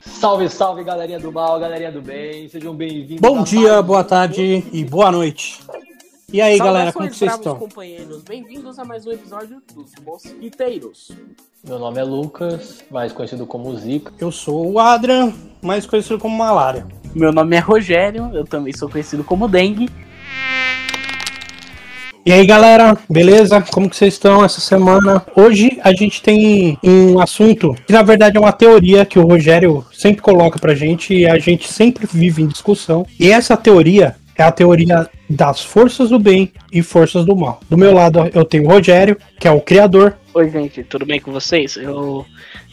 Salve, salve, galerinha do mal, galerinha do bem, sejam bem-vindos. Bom dia, boa tarde e boa noite. E aí, galera, como que vocês estão? companheiros, bem-vindos a mais um episódio dos Mosquiteiros. Meu nome é Lucas, mais conhecido como Zica. Eu sou o Adrian, mais conhecido como Malária. Meu nome é Rogério, eu também sou conhecido como Dengue. E aí, galera, beleza? Como que vocês estão essa semana? Hoje a gente tem um assunto que na verdade é uma teoria que o Rogério sempre coloca pra gente e a gente sempre vive em discussão. E essa teoria é a teoria das forças do bem e forças do mal. Do meu lado eu tenho o Rogério, que é o criador. Oi, gente, tudo bem com vocês? Eu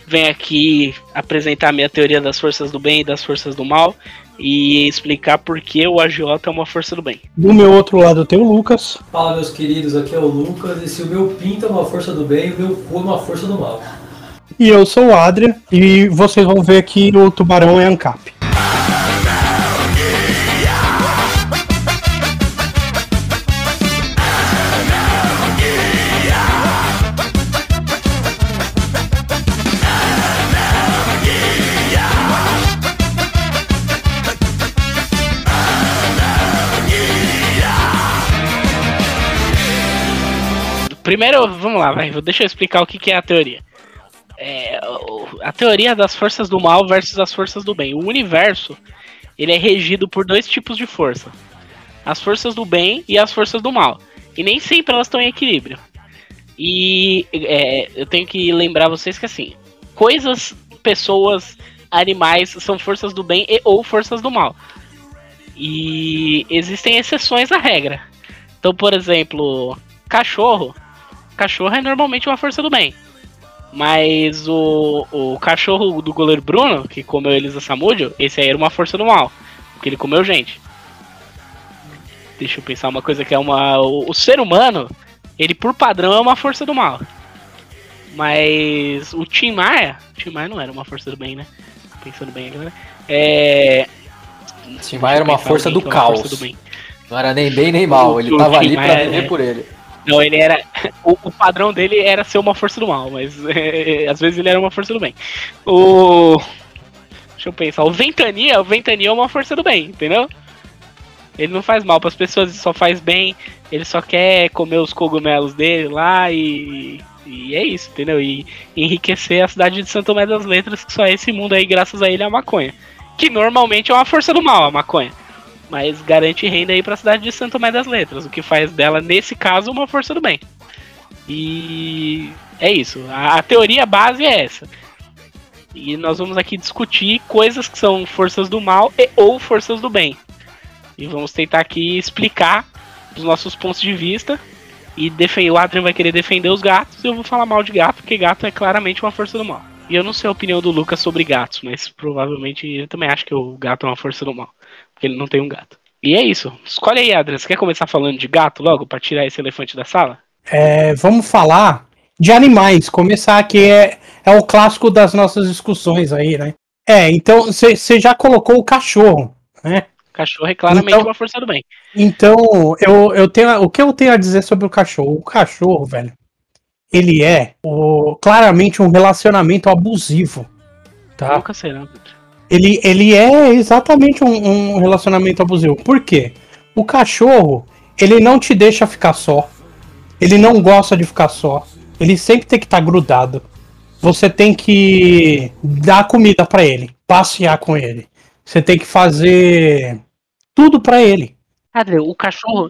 venho aqui apresentar a minha teoria das forças do bem e das forças do mal e explicar por que o agiota é uma força do bem. Do meu outro lado tenho o Lucas. Fala meus queridos, aqui é o Lucas e se o meu pinto é uma força do bem, o meu cu é uma força do mal. E eu sou o Adria e vocês vão ver que o tubarão é ANCAP. Primeiro, vamos lá, vai, deixa eu explicar o que, que é a teoria. É, a teoria das forças do mal versus as forças do bem. O universo ele é regido por dois tipos de força: as forças do bem e as forças do mal. E nem sempre elas estão em equilíbrio. E é, eu tenho que lembrar vocês que assim, coisas, pessoas, animais são forças do bem e ou forças do mal. E existem exceções à regra. Então, por exemplo, cachorro cachorro é normalmente uma força do bem. Mas o, o cachorro do goleiro Bruno, que comeu Elisa Samúdio, esse aí era uma força do mal. Porque ele comeu gente. Deixa eu pensar uma coisa que é uma. O, o ser humano, ele por padrão é uma força do mal. Mas o Tim Maia. Tim Maia não era uma força do bem, né? Pensando bem agora. É. Tim Maia era uma força do caos. Força do não era nem bem nem mal, ele o tava ali pra viver é... por ele. Não, ele era. O, o, padrão dele era ser uma força do mal, mas é, às vezes ele era uma força do bem. O. Deixa eu pensar. O Ventania, o Ventania é uma força do bem, entendeu? Ele não faz mal para as pessoas, ele só faz bem. Ele só quer comer os cogumelos dele lá e. E é isso, entendeu? E enriquecer a cidade de Santo Tomé das Letras, que só esse mundo aí, graças a ele, é a maconha. Que normalmente é uma força do mal, a maconha mas garante renda aí para a cidade de Santo Tomé das Letras, o que faz dela, nesse caso, uma força do bem. E é isso. A, a, teoria base é essa. E nós vamos aqui discutir coisas que são forças do mal e ou forças do bem. E vamos tentar aqui explicar os nossos pontos de vista. E defender, o Adrian vai querer defender os gatos e eu vou falar mal de gato, porque gato é claramente uma força do mal. E eu não sei a opinião do Lucas sobre gatos, mas provavelmente ele também acha que o gato é uma força do mal ele não tem um gato. E é isso. Escolhe aí, Adrian. Você quer começar falando de gato logo, para tirar esse elefante da sala? É, vamos falar de animais. Começar que é, é o clássico das nossas discussões aí, né? É, então você já colocou o cachorro, né? cachorro é claramente então, uma força do bem. Então, eu, eu tenho, o que eu tenho a dizer sobre o cachorro? O cachorro, velho, ele é o, claramente um relacionamento abusivo. Tá? Nunca será, Pedro. Ele, ele é exatamente um, um relacionamento abusivo. Por quê? O cachorro, ele não te deixa ficar só. Ele não gosta de ficar só. Ele sempre tem que estar tá grudado. Você tem que dar comida para ele, passear com ele. Você tem que fazer tudo para ele. Adrian, o cachorro,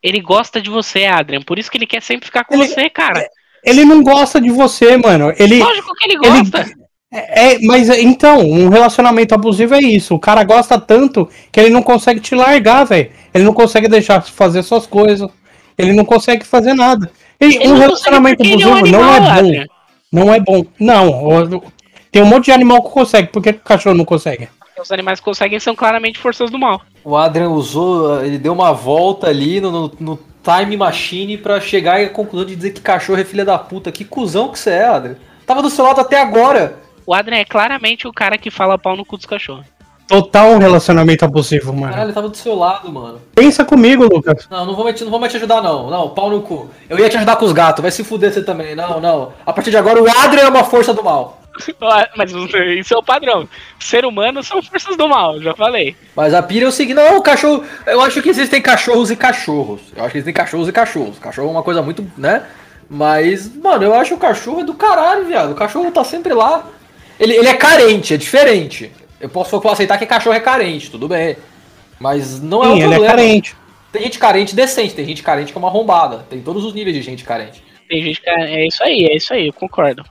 ele gosta de você, Adrian. Por isso que ele quer sempre ficar com ele, você, cara. Ele não gosta de você, mano. Ele, Lógico que ele gosta. Ele, é, é, mas então, um relacionamento abusivo é isso. O cara gosta tanto que ele não consegue te largar, velho. Ele não consegue deixar fazer suas coisas. Ele não consegue fazer nada. E um relacionamento abusivo é um animal, não é bom. Não é bom. Não. Tem um monte de animal que consegue. Por que o cachorro não consegue? Os animais que conseguem são claramente forças do mal. O Adrian usou, ele deu uma volta ali no, no, no Time Machine para chegar à conclusão de dizer que cachorro é filha da puta. Que cuzão que você é, Adrian. Tava do seu lado até agora. O Adrian é claramente o cara que fala pau no cu dos cachorros. Total um relacionamento abusivo, mano. Caralho, ele tava do seu lado, mano. Pensa comigo, Lucas. Não, não vou, mais te, não vou mais te ajudar, não. Não, pau no cu. Eu ia te ajudar com os gatos, vai se fuder você também. Não, não. A partir de agora, o Adrian é uma força do mal. Mas isso é o padrão. Ser humano são forças do mal, já falei. Mas a pira é o seguinte, não, o cachorro. Eu acho que existem cachorros e cachorros. Eu acho que existem cachorros e cachorros. Cachorro é uma coisa muito, né? Mas, mano, eu acho o cachorro é do caralho, viado. O cachorro tá sempre lá. Ele, ele é carente, é diferente. Eu posso aceitar que cachorro é carente, tudo bem. Mas não é Sim, um ele problema. é carente. Tem gente carente decente, tem gente carente que é uma arrombada. Tem todos os níveis de gente carente. Tem gente que é é isso aí, é isso aí, eu concordo.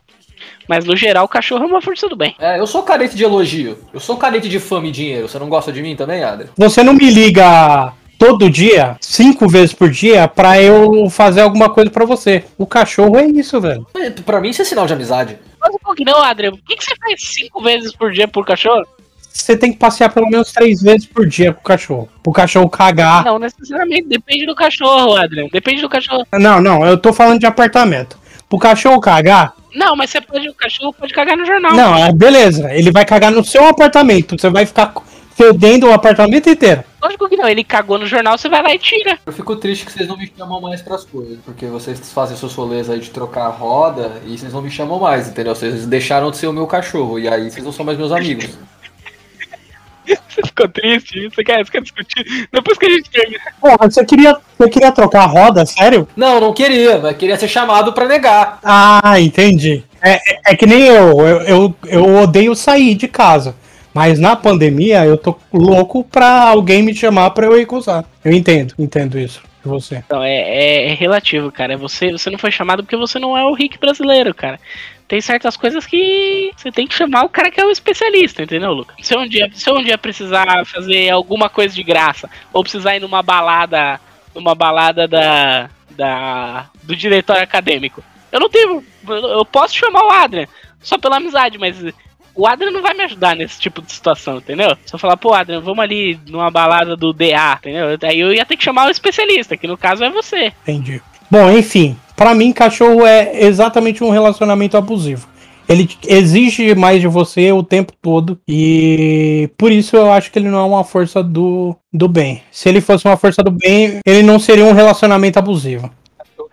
Mas no geral, o cachorro é uma força do bem. É, eu sou carente de elogio. Eu sou carente de fama e dinheiro. Você não gosta de mim também, Adri? Você não me liga todo dia, cinco vezes por dia, pra eu fazer alguma coisa pra você. O cachorro é isso, velho. É, Pra mim isso é sinal de amizade. Mas por que não, Adriano? Por que, que você faz cinco vezes por dia por cachorro? Você tem que passear pelo menos três vezes por dia com o cachorro. O cachorro cagar. Não, necessariamente. Depende do cachorro, Adriano. Depende do cachorro. Não, não, eu tô falando de apartamento. O cachorro cagar, Não, mas você pode. O cachorro pode cagar no jornal. não, é beleza. Ele vai cagar no seu apartamento. Você vai ficar fedendo o apartamento inteiro. Lógico que não. Ele cagou no jornal, você vai lá e tira. Eu fico triste que vocês não me chamam mais pras coisas. Porque vocês fazem seus rolês aí de trocar roda e vocês não me chamam mais, entendeu? Vocês deixaram de ser o meu cachorro. E aí vocês não são mais meus amigos. Você ficou triste? Você quer, você quer discutir? Depois que a gente termina. Porra, você queria, você queria trocar a roda, sério? Não, não queria, mas queria ser chamado pra negar. Ah, entendi. É, é- é que nem eu, eu, eu, eu odeio sair de casa. Mas na pandemia eu tô louco pra alguém me chamar pra eu ir usar. Eu entendo, entendo isso de você. Então, é, é, é relativo, cara. Você, você não foi chamado porque você não é o Rick brasileiro, cara. Tem certas coisas que você tem que chamar o cara que é o especialista, entendeu, Lucas? Se um dia, se um dia precisar fazer alguma coisa de graça, ou precisar ir numa balada, numa balada da, da do diretório acadêmico, eu não tenho. Eu posso chamar o Adrian, só pela amizade, mas o Adrian não vai me ajudar nesse tipo de situação, entendeu? Se eu falar, pô, Adrian, vamos ali numa balada do DA, entendeu? Aí eu ia ter que chamar o especialista, que no caso é você. Entendi. Bom, enfim, pra mim cachorro é exatamente um relacionamento abusivo. Ele exige mais de você o tempo todo e por isso eu acho que ele não é uma força do, do bem. Se ele fosse uma força do bem, ele não seria um relacionamento abusivo.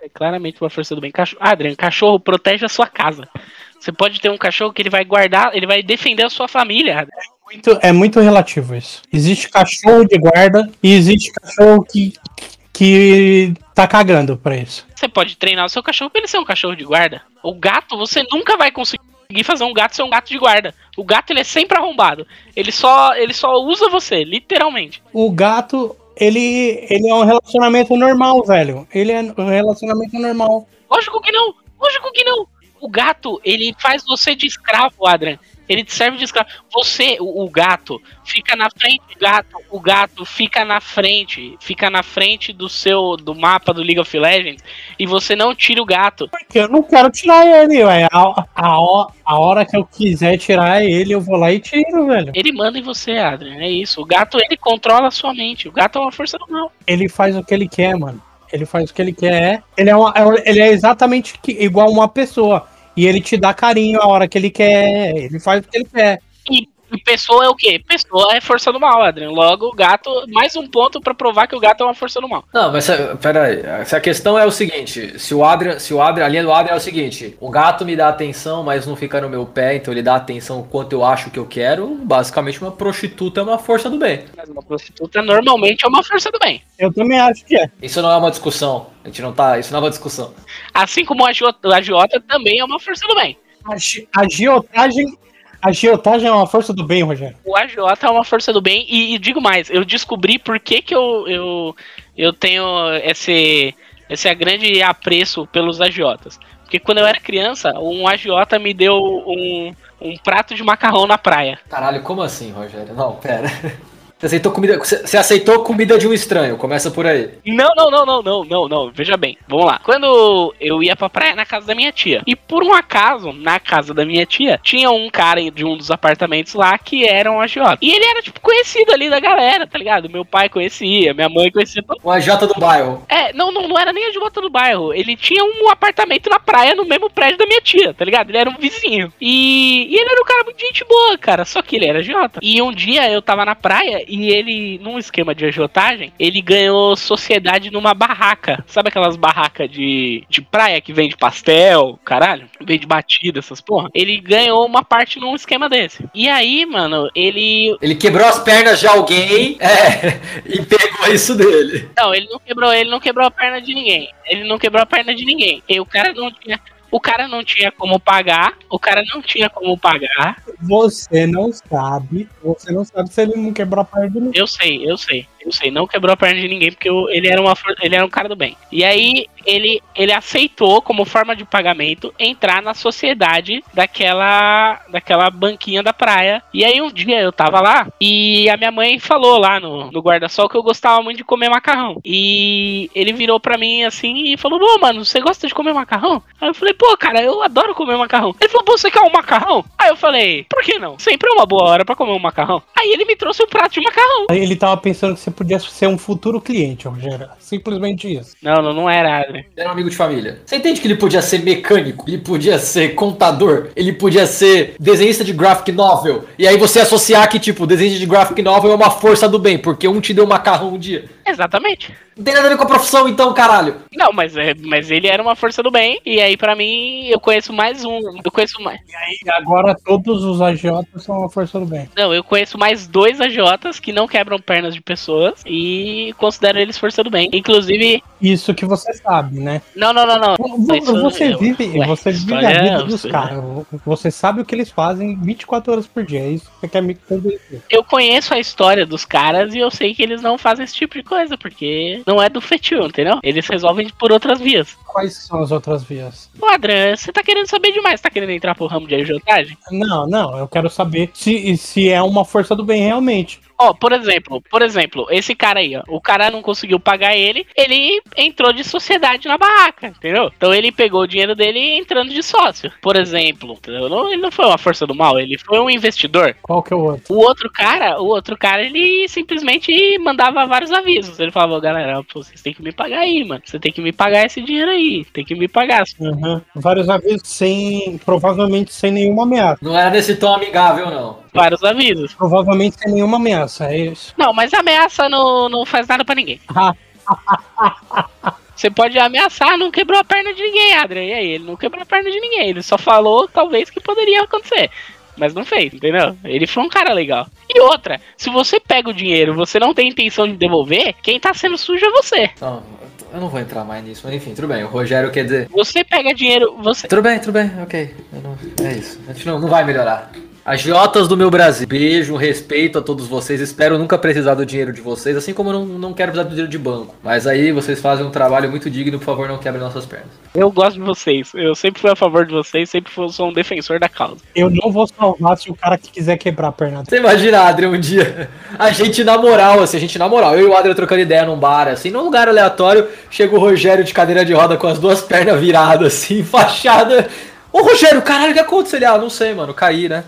É claramente uma força do bem. Cachorro, Adrian, cachorro protege a sua casa. Você pode ter um cachorro que ele vai guardar, ele vai defender a sua família. Adrian. Muito- é muito relativo isso. Existe cachorro de guarda e existe cachorro que, que tá cagando pra isso. Você pode treinar o seu cachorro pra ele ser um cachorro de guarda. O gato, você nunca vai conseguir fazer um gato ser um gato de guarda. O gato ele é sempre arrombado. Ele só, ele só usa você, literalmente. O gato, ele, ele é um relacionamento normal, velho. Ele é um relacionamento normal. Lógico que não. Lógico que não. O gato, ele faz você de escravo, Adrian. Ele te serve de escravo. Você, o, o gato, fica na frente, o gato, o gato fica na frente, fica na frente do seu do mapa do League of Legends e você não tira o gato. Porque eu não quero tirar ele, velho. A, a, a hora que eu quiser tirar ele, eu vou lá e tiro, velho. Ele manda em você, Adrian. É isso. O gato, ele controla a sua mente. O gato é uma força do mal. Ele faz o que ele quer, mano. Ele faz o que ele quer. Ele é, uma- é- ele é exatamente igual uma pessoa. E ele te dá carinho a hora que ele quer. Ele faz o que ele quer. E, e pessoa é o quê? Pessoa é força do mal, Adrian. Logo, o gato, mais um ponto pra provar que o gato é uma força do mal. Não, mas se- pera aí. Se a questão é o seguinte, se o Adrian, se o Adrian, a linha do Adrian é o seguinte, o gato me dá atenção, mas não fica no meu pé, então ele dá atenção o quanto eu acho que eu quero, basicamente uma prostituta é uma força do bem. Mas uma prostituta normalmente é uma força do bem. Eu também acho que é. Isso não é uma discussão. A gente não tá, isso não é uma discussão. Assim como a agiota, a agiota também é uma força do bem. A, gi- a giotagem. A giotagem é uma força do bem, Rogério. O agiota é uma força do bem. E, e digo mais, eu descobri por que, que eu, eu, eu tenho esse, esse grande apreço pelos agiotas. Porque quando eu era criança, um agiota me deu um, um prato de macarrão na praia. Caralho, como assim, Rogério? Não, pera. Você aceitou comida, você aceitou comida de um estranho, começa por aí. Não, não, não, não, não, não, não. Veja bem, vamos lá. Quando eu ia pra praia na casa da minha tia, e por um acaso, na casa da minha tia, tinha um cara de um dos apartamentos lá que era um agiota. E ele era, tipo, conhecido ali da galera, tá ligado? Meu pai conhecia, minha mãe conhecia todo Um AJ do bairro. É, não, não, não era nem agiota do bairro. Ele tinha um apartamento na praia no mesmo prédio da minha tia, tá ligado? Ele era um vizinho. E, e ele era um cara muito gente boa, cara. Só que ele era agiota. E um dia eu tava na praia e ele, num esquema de agiotagem, ele ganhou sociedade numa barraca. Sabe aquelas barracas de, de praia que vende pastel, caralho? Vende batida, essas porra? Ele ganhou uma parte num esquema desse. E aí, mano, ele. Ele quebrou as pernas de alguém é, e pegou isso dele. Não, ele não quebrou, ele não quebrou a perna de ninguém. Ele não quebrou a perna de ninguém. E o cara não tinha. O cara não tinha como pagar. O cara não tinha como pagar. Você não sabe. Você não sabe se ele não quebrou a perna. Eu sei, eu sei, eu sei. Não quebrou a perna de ninguém porque ele, era uma, ele era um cara do bem. E aí ele, ele aceitou, como forma de pagamento, entrar na sociedade daquela, daquela banquinha da praia. E aí um dia eu tava lá e a minha mãe falou lá no, no guarda-sol que eu gostava muito de comer macarrão. E ele virou pra mim assim e falou: Ô, mano, você gosta de comer macarrão? Aí eu falei: Pô, cara, eu adoro comer macarrão. Ele falou: Pô, você quer um macarrão? Aí eu falei: Por que não? Sempre é uma boa hora pra comer um macarrão. Aí ele me trouxe um prato de macarrão. Aí Ele tava pensando que você podia ser um futuro cliente, Rogério. Simplesmente isso. Não, não, não era, Adri. Era um amigo de família. Você entende que ele podia ser mecânico, ele podia ser contador, ele podia ser desenhista de graphic novel. E aí você associar que, tipo, desenhista de graphic novel é uma força do bem, porque um te deu macarrão um dia. Exatamente. Não tem nada a ver com a profissão, então, caralho. Não, mas, é, mas ele era uma força do bem. E aí, pra mim, eu conheço mais um. Eu conheço mais. E agora todos os agiotas são a força do bem. Não, eu conheço mais dois agiotas que não quebram pernas de pessoas. E considero eles força do bem. Inclusive. Isso que você sabe, né? Não, não, não, não. Isso- Você vive, ué, você vive a vida é- dos caras. Você sabe o que eles fazem 24 horas por dia. É isso que você quer me convencer. Eu conheço a história dos caras e eu sei que eles não fazem esse tipo de coisa, porque não é do fetil, entendeu? Eles resolvem por outras vias. Quais são as outras vias? Ô, Adran, você tá querendo saber demais, tá querendo entrar pro ramo de agiotagem? Não, não, eu quero saber se, se é uma força do bem realmente. Ó, por exemplo, por exemplo, esse cara aí, ó. O cara não conseguiu pagar ele, ele entrou de sociedade na barraca, entendeu? Então ele pegou o dinheiro dele entrando de sócio. Por exemplo, entendeu? Não- ele não foi uma força do mal, ele foi um investidor. Qual que é o outro? O outro cara, o outro cara, ele simplesmente mandava vários avisos. Ele falava, "Ô, galera, vocês têm que me pagar aí, mano. Você tem que me pagar esse dinheiro aí. Tem que me pagar. Uhum. Vários avisos sem. Provavelmente sem nenhuma ameaça. Não era desse tom amigável, não. Vários avisos. Provavelmente sem nenhuma ameaça, é isso. Não, mas ameaça não, não faz nada pra ninguém. Você pode ameaçar, não quebrou a perna de ninguém, Adrian. E aí, ele não quebrou a perna de ninguém. Ele só falou, talvez, que poderia acontecer. Mas não fez, entendeu? Ele foi um cara legal. E outra, se você pega o dinheiro você não tem intenção de devolver, quem tá sendo sujo é você. Não, eu não vou entrar mais nisso, mas enfim, tudo bem. O Rogério quer dizer. Você pega dinheiro, você. Tudo bem, tudo bem, ok. Eu não- é isso. A gente não, não vai melhorar. Agiotas do meu Brasil, beijo, respeito a todos vocês. Espero nunca precisar do dinheiro de vocês, assim como eu não, não quero precisar do dinheiro de banco. Mas aí vocês fazem um trabalho muito digno, por favor, não quebrem nossas pernas. Eu gosto de vocês. Eu sempre fui a favor de vocês, sempre fui, sou um defensor da causa. Eu não vou salvar se o cara que quiser quebrar a perna dele. Você imagina, Adrian, um dia, a gente na moral, assim, a gente na moral, eu e o Adrian trocando ideia num bar, assim, num lugar aleatório, chega o Rogério de cadeira de roda com as duas pernas viradas, assim, fachada. Ô Rogério, caralho, o que aconteceu? Ele, ah, não sei, mano, caí, né?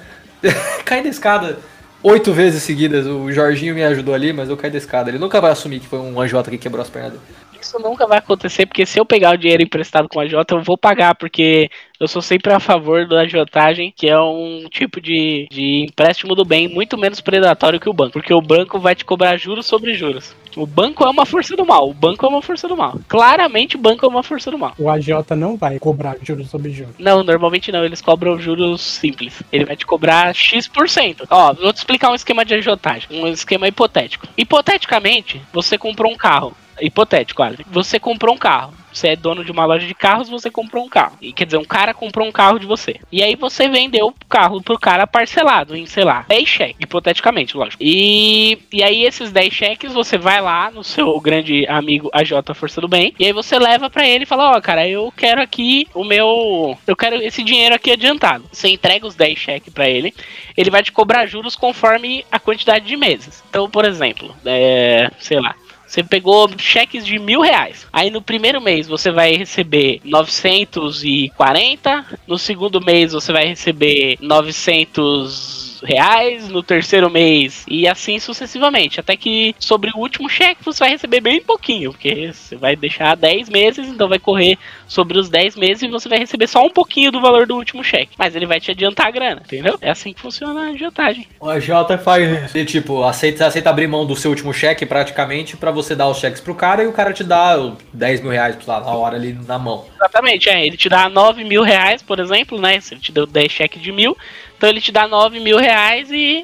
caí da escada oito vezes seguidas, o Jorginho me ajudou ali, mas eu caí da escada. Ele nunca vai assumir que foi um anjota que quebrou as pernas dele. Isso nunca vai acontecer, porque se eu pegar o dinheiro emprestado com a Jota, eu vou pagar, porque eu sou sempre a favor da agiotagem, que é um tipo de, de empréstimo do bem muito menos predatório que o banco. Porque o banco vai te cobrar juros sobre juros. O banco é uma força do mal. O banco é uma força do mal. Claramente o banco é uma força do mal. O agiota não vai cobrar juros sobre juros. Não, normalmente não. Eles cobram juros simples. Ele vai te cobrar X%. Ó, vou te explicar um esquema de agiotagem. Um esquema hipotético. Hipoteticamente, você comprou um carro. Hipotético, olha. Você comprou um carro. Você é dono de uma loja de carros, você comprou um carro. E quer dizer, um cara comprou um carro de você. E aí você vendeu o carro pro cara parcelado em, sei lá, 10 cheques, hipoteticamente, lógico. E, e aí esses 10 cheques você vai lá no seu grande amigo AJ Força do Bem, e aí você leva para ele e fala: "Ó, oh, cara, eu quero aqui o meu, eu quero esse dinheiro aqui adiantado". Você entrega os 10 cheques para ele, ele vai te cobrar juros conforme a quantidade de meses. Então, por exemplo, é, sei lá, você pegou cheques de mil reais. Aí no primeiro mês você vai receber 940. No segundo mês você vai receber 900 reais no terceiro mês e assim sucessivamente. Até que sobre o último cheque você vai receber bem pouquinho, porque você vai deixar 10 meses, então vai correr sobre os 10 meses e você vai receber só um pouquinho do valor do último cheque. Mas ele vai te adiantar a grana, entendeu? É assim que funciona a adiantagem. O AJ faz, tipo, aceita, aceita abrir mão do seu último cheque praticamente para você dar os cheques pro cara e o cara te dá 10 mil reais lá, na hora ali na mão. Exatamente, é. Ele te dá 9 mil reais, por exemplo, né? Se ele te deu 10 cheques de mil, então ele te dá 9 mil reais e,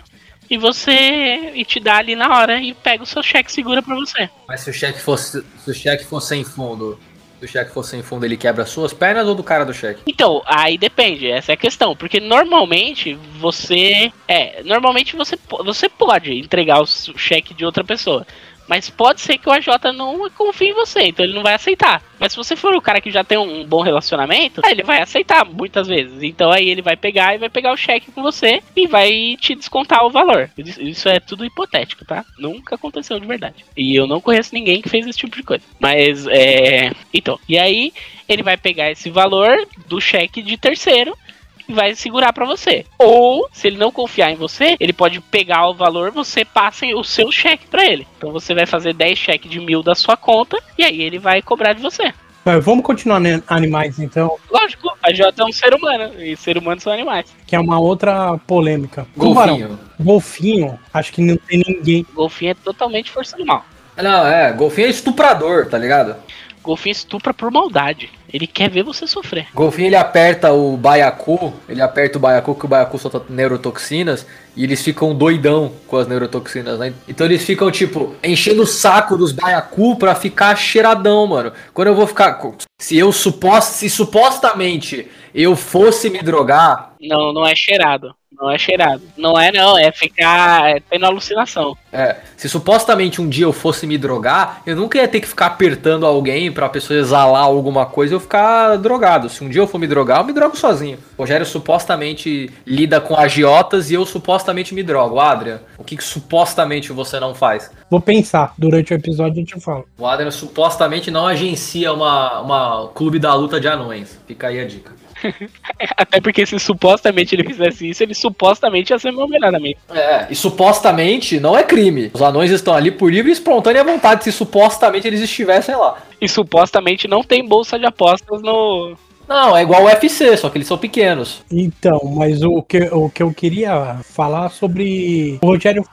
e você e te dá ali na hora e pega o seu cheque segura para você. Mas se o cheque fosse se o cheque fosse sem fundo, se o cheque fosse sem fundo, ele quebra as suas pernas ou do cara do cheque? Então, aí depende, essa é a questão, porque normalmente você é, normalmente você você pode entregar o cheque de outra pessoa. Mas pode ser que o AJ não confie em você, então ele não vai aceitar. Mas se você for o cara que já tem um bom relacionamento, ele vai aceitar muitas vezes. Então aí ele vai pegar e vai pegar o cheque com você e vai te descontar o valor. Isso é tudo hipotético, tá? Nunca aconteceu de verdade. E eu não conheço ninguém que fez esse tipo de coisa. Mas é. Então, e aí ele vai pegar esse valor do cheque de terceiro vai segurar para você. Ou, se ele não confiar em você, ele pode pegar o valor, você passa o seu cheque para ele. Então você vai fazer 10 cheques de mil da sua conta e aí ele vai cobrar de você. Vamos continuar né, animais então. Lógico, a J é um ser humano e seres humanos são animais. Que é uma outra polêmica. Golfinho. Golfinho, acho que não tem ninguém. Golfinho é totalmente força do mal. Não, é, golfinho é estuprador, tá ligado? Golfinho estupra por maldade. Ele quer ver você sofrer. Golfinho ele aperta o baiacu, ele aperta o baiacu que o baiacu solta neurotoxinas e eles ficam doidão com as neurotoxinas, né? Então eles ficam tipo enchendo o saco dos baiacu pra ficar cheiradão, mano. Quando eu vou ficar se eu suposto, se supostamente eu fosse me drogar, não, não é cheirado. Não é cheirado. Não é, não. É ficar é, tendo alucinação. É. Se supostamente um dia eu fosse me drogar, eu nunca ia ter que ficar apertando alguém pra pessoa exalar alguma coisa e eu ficar drogado. Se um dia eu for me drogar, eu me drogo sozinho. O Rogério supostamente lida com agiotas e eu supostamente me drogo. Adrian, o que, que supostamente você não faz? Vou pensar. Durante o episódio a gente fala. O Adrian supostamente não agencia uma, uma clube da luta de anões. Fica aí a dica. Até porque se supostamente ele fizesse isso, ele supostamente ia ser meu melhor amigo. É, e supostamente não é crime. Os anões estão ali por livre e espontânea vontade, se supostamente eles estivessem lá. E supostamente não tem bolsa de apostas no, não, é igual o UFC, só que eles são pequenos. Então, mas o que, o que eu queria falar sobre. O Rogério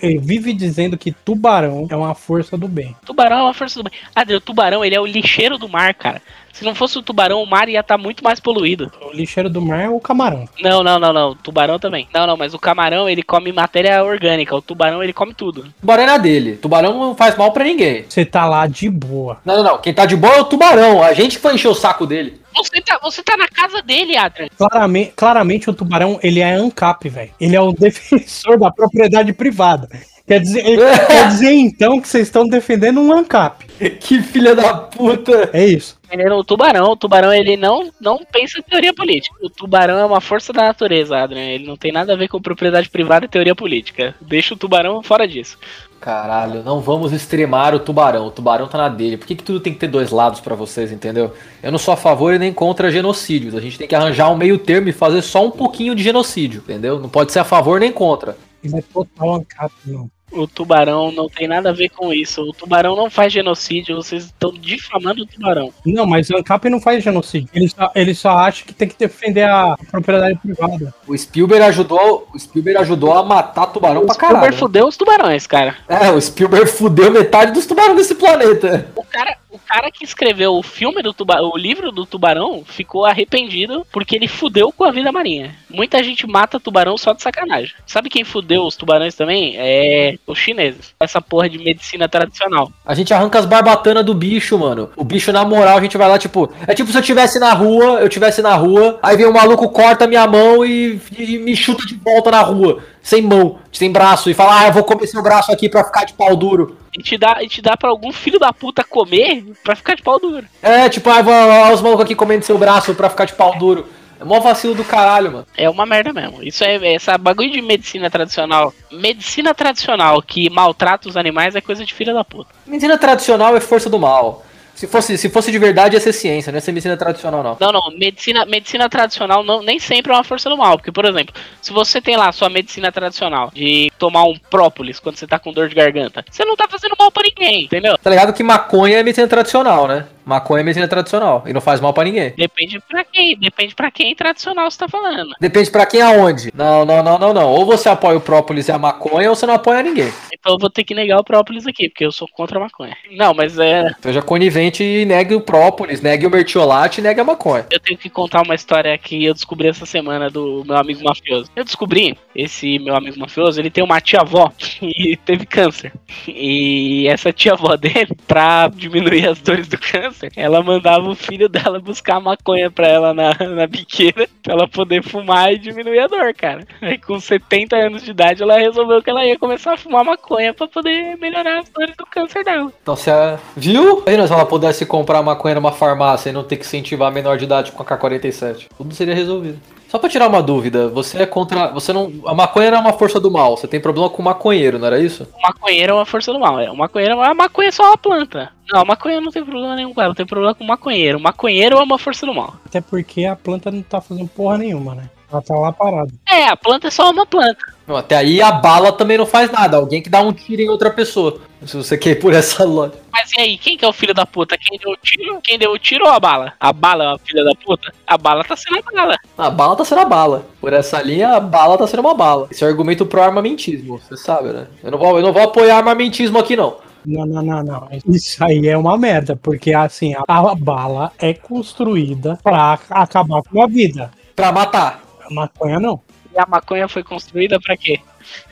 eh, vive dizendo que tubarão é uma força do bem. Tubarão é uma força do bem. Ah, o tubarão, ele é o lixeiro do mar, cara. Se não fosse o tubarão, o mar ia estar tá muito mais poluído. O lixeiro do mar é o camarão. Não, não, não, não. O tubarão também. Não, não, mas o camarão ele come matéria orgânica. O tubarão ele come tudo. O tubarão é dele. tubarão não faz mal para ninguém. Você tá lá de boa. Não, não, não. Quem tá de boa é o tubarão. A gente foi encher o saco dele. Você tá, você tá na casa dele, Adrian. Claramente, claramente o tubarão ele é ANCAP, velho. Ele é o defensor da propriedade privada. Quer dizer, quer dizer então que vocês estão defendendo um ANCAP. Que filha da puta! É isso. O tubarão, o tubarão ele não, não pensa em teoria política. O tubarão é uma força da natureza, Adrian. Ele não tem nada a ver com propriedade privada e teoria política. Deixa o tubarão fora disso. Caralho, não vamos extremar o tubarão. O tubarão tá na dele. Por que, que tudo tem que ter dois lados para vocês, entendeu? Eu não sou a favor e nem contra genocídios. A gente tem que arranjar um meio termo e fazer só um pouquinho de genocídio, entendeu? Não pode ser a favor nem contra. Isso é total ANCAP, não. O tubarão não tem nada a ver com isso. O tubarão não faz genocídio, vocês estão difamando o tubarão. Não, mas o ANCAP não faz genocídio. Ele só, ele só acha que tem que defender a propriedade privada. O Spielberg ajudou, o Spielberg ajudou a matar tubarão o pra caralho. O Spielberg fudeu os tubarões, cara. É, o Spielberg fudeu metade dos tubarões desse planeta. O cara, o cara que escreveu o filme do tubarão, o livro do tubarão, ficou arrependido porque ele fudeu com a vida marinha. Muita gente mata tubarão só de sacanagem. Sabe quem fudeu os tubarões também? É os chineses. Essa porra de medicina tradicional. A gente arranca as barbatanas do bicho, mano. O bicho, na moral, a gente vai lá, tipo. É tipo se eu tivesse na rua, eu tivesse na rua, aí vem um maluco, corta minha mão e, e me chuta de volta na rua. Sem mão, sem braço, e fala, ah, eu vou comer seu braço aqui pra ficar de pau duro. E te dá, e te dá pra algum filho da puta comer pra ficar de pau duro. É, tipo, ah, vou, ó, os malucos aqui comendo seu braço pra ficar de pau duro. É mó vacilo do caralho, mano. É uma merda mesmo. Isso é essa bagulho de medicina tradicional. Medicina tradicional que maltrata os animais é coisa de filha da puta. Medicina tradicional é força do mal. Se fosse, se fosse de verdade, ia ser ciência, não ia ser medicina tradicional, não. Não, não, medicina, medicina tradicional não, nem sempre é uma força do mal. Porque, por exemplo, se você tem lá a sua medicina tradicional de tomar um própolis quando você tá com dor de garganta, você não tá fazendo mal pra ninguém, entendeu? Tá ligado que maconha é medicina tradicional, né? Maconha é medicina tradicional e não faz mal pra ninguém. Depende pra quem, depende pra quem tradicional você tá falando. Depende pra quem aonde. Não, não, não, não, não. Ou você apoia o própolis e a maconha, ou você não apoia ninguém. Então eu vou ter que negar o própolis aqui, porque eu sou contra a maconha. Não, mas é. Seja conivente e negue o própolis, negue o mertiolate e negue a maconha. Eu tenho que contar uma história que eu descobri essa semana do meu amigo mafioso. Eu descobri, esse meu amigo mafioso, ele tem uma tia-avó que teve câncer. E essa tia-avó dele, pra diminuir as dores do câncer, ela mandava o filho dela buscar maconha pra ela na, na biqueira, pra ela poder fumar e diminuir a dor, cara. Aí com 70 anos de idade, ela resolveu que ela ia começar a fumar maconha pra poder melhorar as dores do câncer dela. Então você viu? Imagina se ela pudesse comprar maconha numa farmácia e não ter que incentivar a menor de idade com a K-47. Tudo seria resolvido. Só pra tirar uma dúvida, você é contra. Você não. A maconha não é uma força do mal. Você tem problema com o maconheiro, não era isso? O maconheiro é uma força do mal. É. O maconheiro, a maconha é só uma planta. Não, a maconha não tem problema nenhum com ela. Tem problema com o maconheiro. O maconheiro é uma força do mal. Até porque a planta não tá fazendo porra nenhuma, né? Ela tá lá parada. É, a planta é só uma planta. Não, até aí a bala também não faz nada. Alguém que dá um tiro em outra pessoa. Se você quer ir por essa lógica. Mas e aí, quem que é o filho da puta? Quem deu o tiro? Quem deu o tiro ou a bala? A bala é a filha da puta? A bala tá sendo a bala. A bala tá sendo a bala. Por essa linha, a bala tá sendo uma bala. Esse é o argumento pro armamentismo, você sabe, né? Eu não vou, eu não vou apoiar armamentismo aqui, não. Não, não, não, não. Isso aí é uma merda, porque assim, a, a bala é construída pra acabar com a vida. Pra matar. A maconha não. E a maconha foi construída pra quê?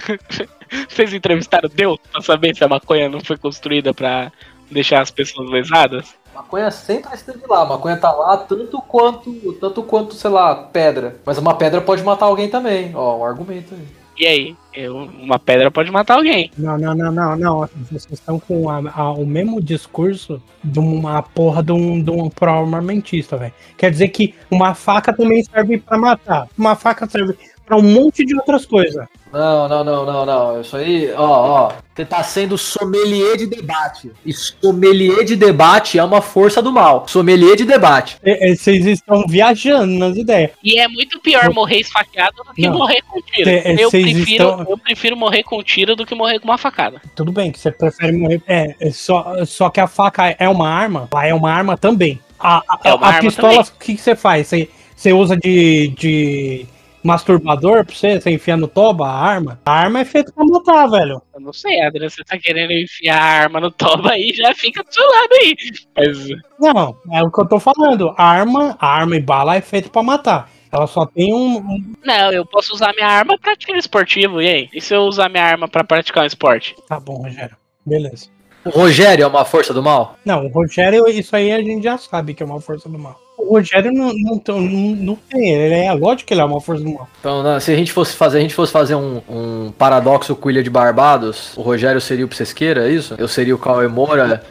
Vocês entrevistaram Deus pra saber se a maconha não foi construída pra deixar as pessoas lesadas? Maconha sempre esteve lá. Maconha tá lá tanto quanto, tanto quanto, sei lá, pedra. Mas uma pedra pode matar alguém também. Ó, um argumento aí. E aí? Eu- uma pedra pode matar alguém. Não, não, não, não, não. Vocês estão com a- a- o mesmo discurso de uma porra de um, de um pro-armamentista, velho. Quer dizer que uma faca também serve pra matar. Uma faca serve pra um monte de outras coisas. Não, não, não, não, não. Isso aí, ó, ó. Você tá sendo sommelier de debate. E sommelier de debate é uma força do mal. Sommelier de debate. E- e Vocês estão viajando nas ideias. E é muito pior morrer esfaqueado do que Não. morrer com tiro. Cê- é, eu, prefiro, estão- eu prefiro morrer com tiro do que morrer com uma facada. Tudo bem que você prefere morrer. É, é só, só que a faca é uma arma. Ela é uma arma também. A, a, É uma a arma pistola, o que, que você faz? Você, você usa de, de masturbador pra você? Você enfia no toba a arma? A arma é feita pra matar, velho. Eu não sei, Adriano, você tá querendo enfiar a arma no toba aí, já fica do seu lado aí. Mas Não, é o que eu tô falando. A arma, a arma e bala é feita pra matar. Ela só tem um. um- Não, eu posso usar minha arma pra tiro esportivo, e aí? E se eu usar minha arma pra praticar um esporte? Tá bom, Rogério. Beleza. O Rogério é uma força do mal? Não, o Rogério, isso aí a gente já sabe que é uma força do mal. O Rogério não, não, não, não tem. Ele é lógico que ele é uma força do mal. Então, né, se a gente fosse fazer, a gente fosse fazer um, um paradoxo com Ilha de Barbados, o Rogério seria o Psesqueira, é isso? Eu seria o Cauê Moura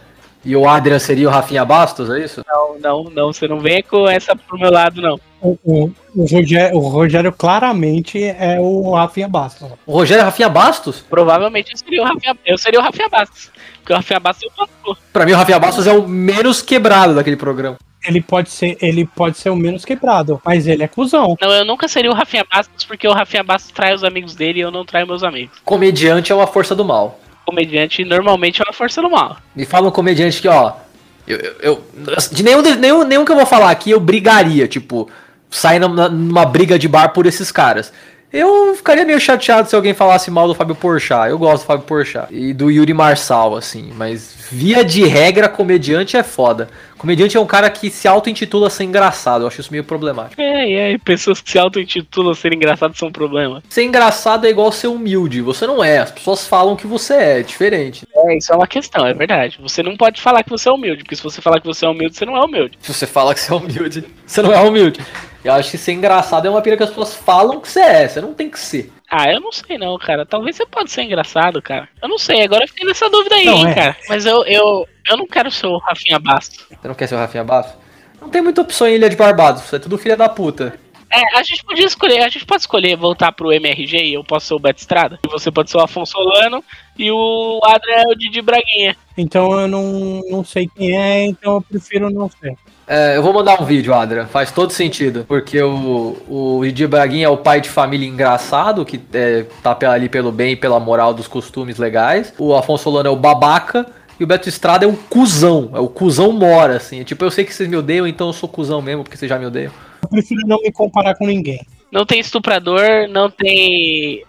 e o Adrian seria o Rafinha Bastos, é isso? Não, não, não, você não vem com essa pro meu lado, não. O, o, o Rogério, o Rogério claramente é o Rafinha Bastos. O Rogério é Rafinha Bastos? Provavelmente eu seria o Rafinha, eu seria o Rafinha Bastos. Porque o Rafinha Bastos eu passo. Pra mim, o Rafinha Bastos é o menos quebrado daquele programa. Ele pode ser, ele pode ser o menos quebrado, mas ele é cuzão. Não, eu nunca seria o Rafinha Bastos, porque o Rafinha Bastos trai os amigos dele e eu não traio meus amigos. Comediante é uma força do mal. Comediante normalmente é uma força do mal. Me fala um comediante que, ó. Eu, eu, eu- de nenhum, nenhum, nenhum que eu vou falar aqui eu brigaria, tipo, sair numa, numa briga de bar por esses caras. Eu ficaria meio chateado se alguém falasse mal do Fábio Porchat. Eu gosto do Fábio Porchat. E do Yuri Marçal, assim. Mas via de regra, comediante é foda. Comediante é um cara que se auto-intitula ser engraçado. Eu acho isso meio problemático. É, e aí, pessoas que se auto-intitulam ser engraçados são um problema. Ser engraçado é igual ser humilde. Você não é. As pessoas falam que você é. É diferente. É, isso é uma questão, é verdade. Você não pode falar que você é humilde, porque se você falar que você é humilde, você não é humilde. Se você fala que você é humilde, você não é humilde. Eu acho que ser engraçado é uma pira que as pessoas falam que você é. Você não tem que ser. Ah, eu não sei não, cara. Talvez você pode ser engraçado, cara. Eu não sei, agora eu fiquei nessa dúvida aí, Não, hein, é. cara. Mas eu, eu, eu não quero ser o Rafinha Bastos. Você não quer ser o Rafinha Basso? Não tem muita opção em Ilha de Barbados. É tudo filha da puta. É, a gente podia escolher, a gente pode escolher voltar pro MRG e eu posso ser o Beto Estrada. E você pode ser o Afonso Solano e o Adrian é o Didi Braguinha. Então eu não, não sei quem é, então eu prefiro não ser. É, eu vou mandar um vídeo, Adra. Faz todo sentido. Porque o, o Didi Braguinha é o pai de família engraçado, que é, tá ali pelo bem e pela moral dos costumes legais. O Afonso Solano é o babaca. E o Beto Estrada é o cuzão. É o cuzão mora, assim. Tipo, eu sei que vocês me odeiam, então eu sou cuzão mesmo, porque vocês já me odeiam. Eu prefiro não me comparar com ninguém. Não tem estuprador, não tem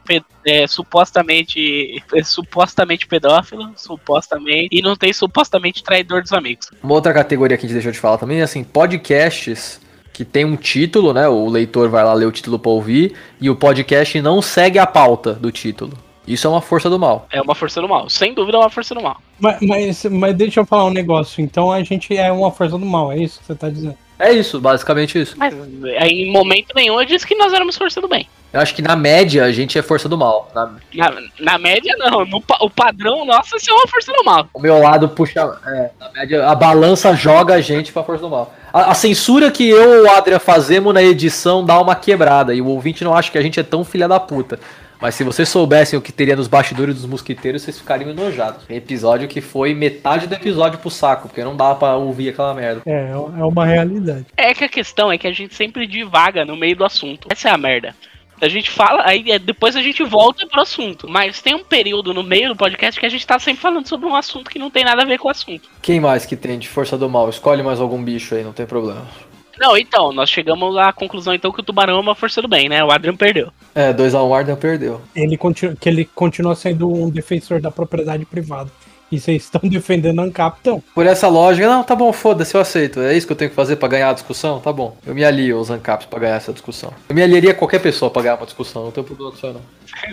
é, supostamente é, supostamente pedófilo, supostamente, e não tem supostamente traidor dos amigos. Uma outra categoria que a gente deixou de falar também é assim, podcasts que tem um título, né? O leitor vai lá ler o título pra ouvir, e o podcast não segue a pauta do título. Isso é uma força do mal. É uma força do mal. Sem dúvida é uma força do mal. Mas, mas, mas deixa eu falar um negócio. Então a gente é uma força do mal, é isso que você tá dizendo? É isso, basicamente isso. Mas em momento nenhum eu disse que nós éramos força do bem. Eu acho que na média a gente é força do mal. Na- Na, na média, não. No o padrão nosso é uma força do mal. O meu lado puxa. É, na média, a balança joga a gente pra força do mal. A, a censura que eu e o Adria fazemos na edição dá uma quebrada. E o ouvinte não acha que a gente é tão filha da puta. Mas se vocês soubessem o que teria nos bastidores dos mosquiteiros, vocês ficariam enojados. Episódio que foi metade do episódio pro saco, porque não dava pra ouvir aquela merda. É, é uma realidade. É que a questão é que a gente sempre divaga no meio do assunto. Essa é a merda. A gente fala, aí é, depois a gente volta pro assunto. Mas tem um período no meio do podcast que a gente tá sempre falando sobre um assunto que não tem nada a ver com o assunto. Quem mais que tem de força do mal? Escolhe mais algum bicho aí, não tem problema. Não, então, nós chegamos à conclusão então que o tubarão é uma força do bem, né? O Adrian perdeu. É, 2x1 um, Arden perdeu. Ele continua, que ele continua sendo um defensor da propriedade privada. E vocês estão defendendo a Ancap, então. Por essa lógica, não, tá bom, foda-se, eu aceito. É isso que eu tenho que fazer pra ganhar a discussão? Tá bom. Eu me alio aos ANCAPs pra ganhar essa discussão. Eu me aliaria a qualquer pessoa pra ganhar uma discussão, não tem problema com isso não.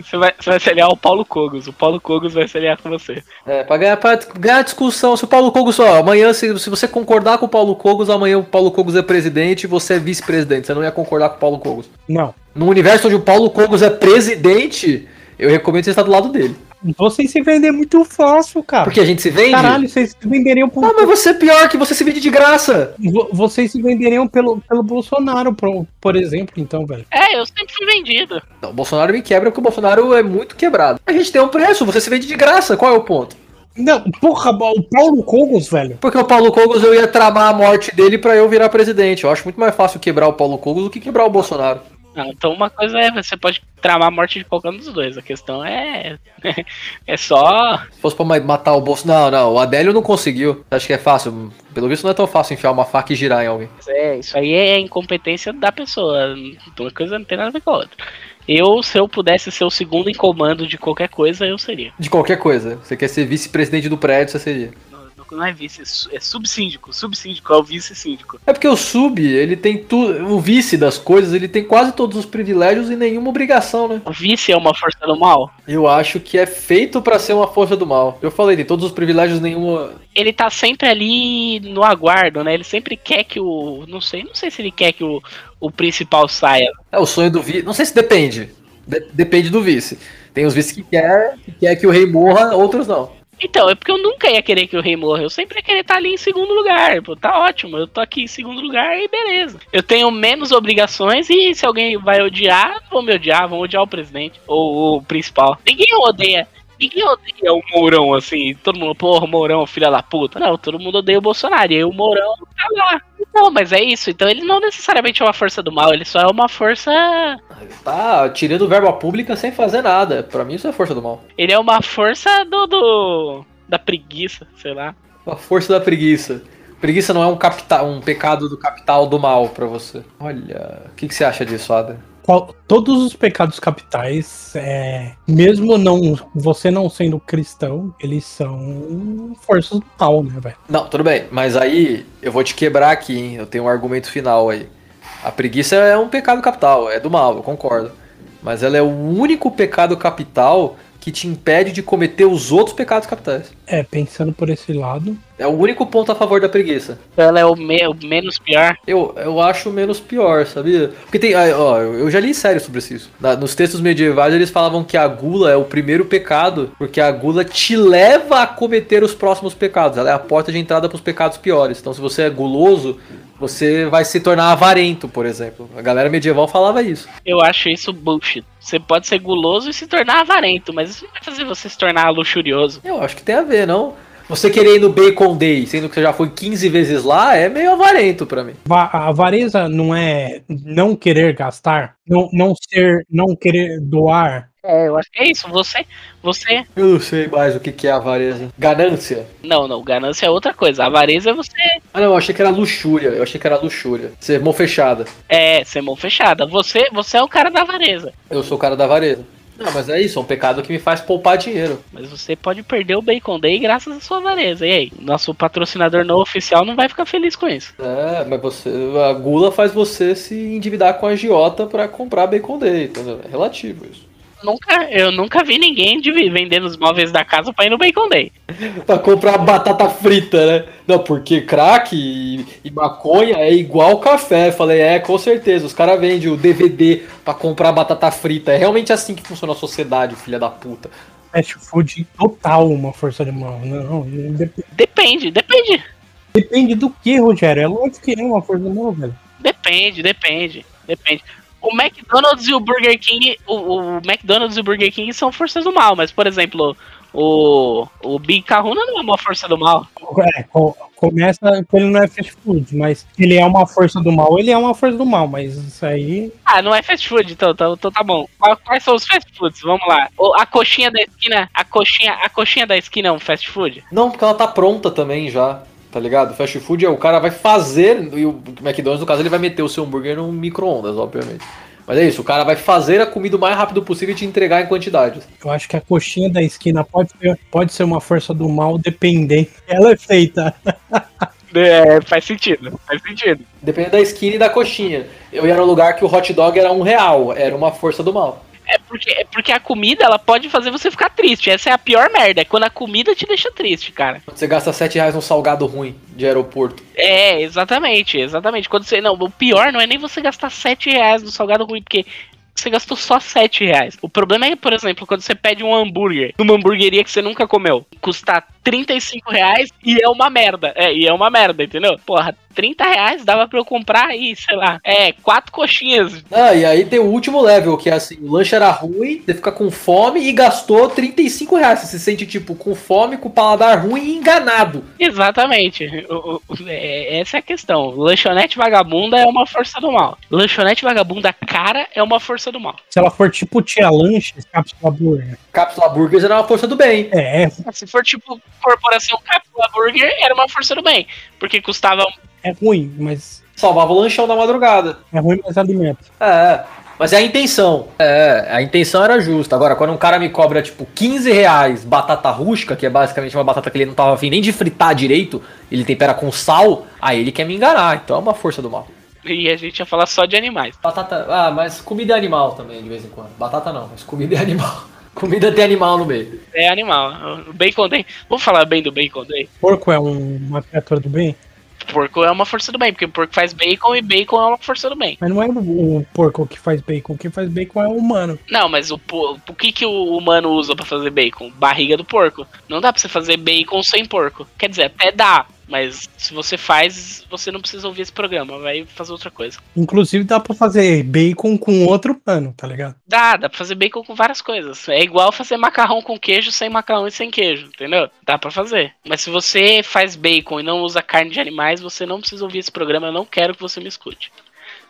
Você vai, você vai se aliar ao Paulo Cogos. O Paulo Cogos vai se aliar com você. É, pra ganhar, pra ganhar a discussão. Se o Paulo Cogos, ó, amanhã, se, se você concordar com o Paulo Cogos, amanhã o Paulo Cogos é presidente e você é vice-presidente. Você não ia concordar com o Paulo Cogos. Não. No universo onde o Paulo Cogos é presidente, eu recomendo você estar do lado dele. Vocês se vendem muito fácil, cara. Porque a gente se vende. Caralho, vocês se venderiam por. Ah, mas você é pior que você se vende de graça. Vo- Vocês se venderiam pelo, pelo Bolsonaro, por, por exemplo, então, velho. É, eu sempre fui vendido. Não, o Bolsonaro me quebra porque o Bolsonaro é muito quebrado. A gente tem um preço, você se vende de graça. Qual é o ponto? Não, porra, o Paulo Cogos, velho. Porque o Paulo Cogos eu ia tramar a morte dele pra eu virar presidente. Eu acho muito mais fácil quebrar o Paulo Cogos do que quebrar o Bolsonaro. Não, então uma coisa é, você pode tramar a morte de qualquer um dos dois. A questão é. É só. Se fosse pra ma- matar o Bolsonaro. Não, não, o Adélio não conseguiu. Acho que é fácil. Pelo visto não é tão fácil enfiar uma faca e girar em alguém. É, isso aí é incompetência da pessoa. Então, Uma coisa não tem nada a ver com a outra. Eu, se eu pudesse ser o segundo em comando de qualquer coisa, eu seria. De qualquer coisa. Você quer ser vice-presidente do prédio, você seria. Não, não é vice, é é subsíndico. Subsíndico é o vice-síndico. É porque o sub, ele tem tudo. O vice das coisas, ele tem quase todos os privilégios e nenhuma obrigação, né? O vice é uma força do mal. Eu acho que é feito pra ser uma força do mal. Eu falei, tem todos os privilégios, nenhuma. Ele tá sempre ali no aguardo, né? Ele sempre quer que o. Não sei, não sei se ele quer que o, o principal saia. É o sonho do vice. Não sei se depende. De- depende do vice. Tem os vices que quer, que quer que o rei morra, outros não. Então, é porque eu nunca ia querer que o rei morra. Eu sempre ia querer estar ali em segundo lugar. Pô, tá ótimo. Eu tô aqui em segundo lugar e beleza. Eu tenho menos obrigações e se alguém vai odiar, vão me odiar, vão odiar o presidente ou o principal. Ninguém odeia. Ninguém odeia o Mourão, assim. Todo mundo, porra, Mourão, filha da puta. Não, todo mundo odeia o Bolsonaro. E aí o Mourão tá lá. Não, mas é isso. Então ele não necessariamente é uma força do mal, ele só é uma força. Tá tirando verba pública sem fazer nada. Pra mim isso é força do mal. Ele é uma força do. do da preguiça, sei lá. A força da preguiça. Preguiça não é um capital, um pecado do capital do mal pra você. Olha, o que, que você acha disso, Ada? Qual- todos os pecados capitais, é, mesmo não você não sendo cristão, eles são forças do mal, né, velho? Não, tudo bem, mas aí eu vou te quebrar aqui, hein? Eu tenho um argumento final aí. A preguiça é um pecado capital, é do mal, eu concordo. Mas ela é o único pecado capital que te impede de cometer os outros pecados capitais. É, pensando por esse lado. É o único ponto a favor da preguiça. Ela é o, me- o menos pior. Eu, eu acho menos pior, sabia? Porque tem. Ó, eu já li sério sobre isso. Na- nos textos medievais eles falavam que a gula é o primeiro pecado, porque a gula te leva a cometer os próximos pecados. Ela é a porta de entrada para os pecados piores. Então, se você é guloso, você vai se tornar avarento, por exemplo. A galera medieval falava isso. Eu acho isso bullshit. Você pode ser guloso e se tornar avarento, mas isso não vai fazer você se tornar luxurioso. Eu acho que tem a ver, não? Você querer ir no Bacon Day, sendo que você já foi 15 vezes lá, é meio avarento pra mim. A avareza não é não querer gastar, não, não ser, não querer doar. É, eu acho que é isso. Você, você. Eu não sei mais o que que é avareza. Ganância? Não, não. Ganância é outra coisa. Avareza é você. Ah, não, eu achei que era luxúria. Eu achei que era luxúria. Ser mão fechada. É, ser mão fechada. Você, você é o cara da avareza. Eu sou o cara da avareza. Não, mas é isso, é um pecado que me faz poupar dinheiro. Mas você pode perder o Bacon Day graças à sua avareza. E aí? Nosso patrocinador não oficial não vai ficar feliz com isso. É, mas você. A gula faz você se endividar com a agiota pra comprar Bacon Day, entendeu? É relativo isso. Nunca, eu nunca vi ninguém de vendendo os móveis da casa pra ir no Bacon Day. pra comprar batata frita, né? Não, porque crack e, e maconha é igual café. Falei, é, com certeza. Os caras vendem o DVD pra comprar batata frita. É realmente assim que funciona a sociedade, filha da puta. Fast food total uma força de mão. Não, dep- Depende, depende. depende do que, Rogério? É lógico que é uma força de mão, velho. Depende, depende, depende. O McDonald's e o Burger King, o, o McDonald's e o Burger King são forças do mal, mas por exemplo, o o Big Kahuna não é uma força do mal. É, co- começa que ele não é fast food, mas ele é uma força do mal, ele é uma força do mal, mas isso aí. Ah, não é fast food, então, então, então tá bom. Quais são os fast foods? Vamos lá. O- a coxinha da esquina, a coxinha, a coxinha da esquina é um fast food? Não, porque ela tá pronta também já. Tá ligado? Fast food é o cara vai fazer. E o McDonald's, no caso, ele vai meter o seu hambúrguer no micro-ondas, obviamente. Mas é isso, o cara vai fazer a comida o mais rápido possível e te entregar em quantidades. Eu acho que a coxinha da esquina pode ser, pode ser uma força do mal, dependendo. Ela é feita. É, faz sentido, faz sentido. Depende da esquina e da coxinha. Eu ia no lugar que o hot dog era um real, era uma força do mal. É porque, é porque a comida, ela pode fazer você ficar triste. Essa é a pior merda, é quando a comida te deixa triste, cara. Você gasta 7 reais num salgado ruim de aeroporto. É, exatamente, exatamente. Quando você. Não, o pior não é nem você gastar 7 reais no salgado ruim, porque você gastou só 7 reais. O problema é, por exemplo, quando você pede um hambúrguer numa hamburgueria que você nunca comeu, custar 35 reais e é uma merda. É, e é uma merda, entendeu? Porra, 30 reais dava pra eu comprar aí, sei lá, é, quatro coxinhas. Ah, e aí tem o último level, que é assim, o lanche era ruim, você fica com fome e gastou 35 reais. Você se sente, tipo, com fome, com o paladar ruim e enganado. Exatamente. O- o- é- essa é a questão. Lanchonete vagabunda é uma força do mal. Lanchonete vagabunda cara é uma força do mal. Se ela for tipo tia lanches, cápsula burger. Cápsula Burgers era uma força do bem. É, Se for tipo corporação Capula Burger, era uma força do bem. Porque custava. É ruim, mas. Salvava o lanchão da madrugada. É ruim, mas alimenta. É, mas é a intenção. É, a intenção era justa. Agora, quando um cara me cobra, tipo, 15 reais batata rústica, que é basicamente uma batata que ele não tava afim nem de fritar direito, ele tempera com sal, aí ele quer me enganar. Então é uma força do mal. E a gente ia falar só de animais. Batata. Ah, mas comida é animal também, de vez em quando. Batata não, mas comida é animal. Comida tem animal no meio. É animal. O Bacon Day. Vamos falar bem do Bacon Day? Porco é um- uma criatura do bem? Porco é uma força do bem, porque o porco faz bacon e bacon é uma força do bem. Mas não é o porco que faz bacon. Quem faz bacon é o humano. Não, mas o, o que, que o humano usa pra fazer bacon? Barriga do porco. Não dá pra você fazer bacon sem porco. Quer dizer, até dá, mas se você faz, você não precisa ouvir esse programa, vai fazer outra coisa. Inclusive dá pra fazer bacon com outro pano, tá ligado? Dá, dá pra fazer bacon com várias coisas. É igual fazer macarrão com queijo sem macarrão e sem queijo, entendeu? Dá pra fazer. Mas se você faz bacon e não usa carne de animais, você não precisa ouvir esse programa, eu não quero que você me escute.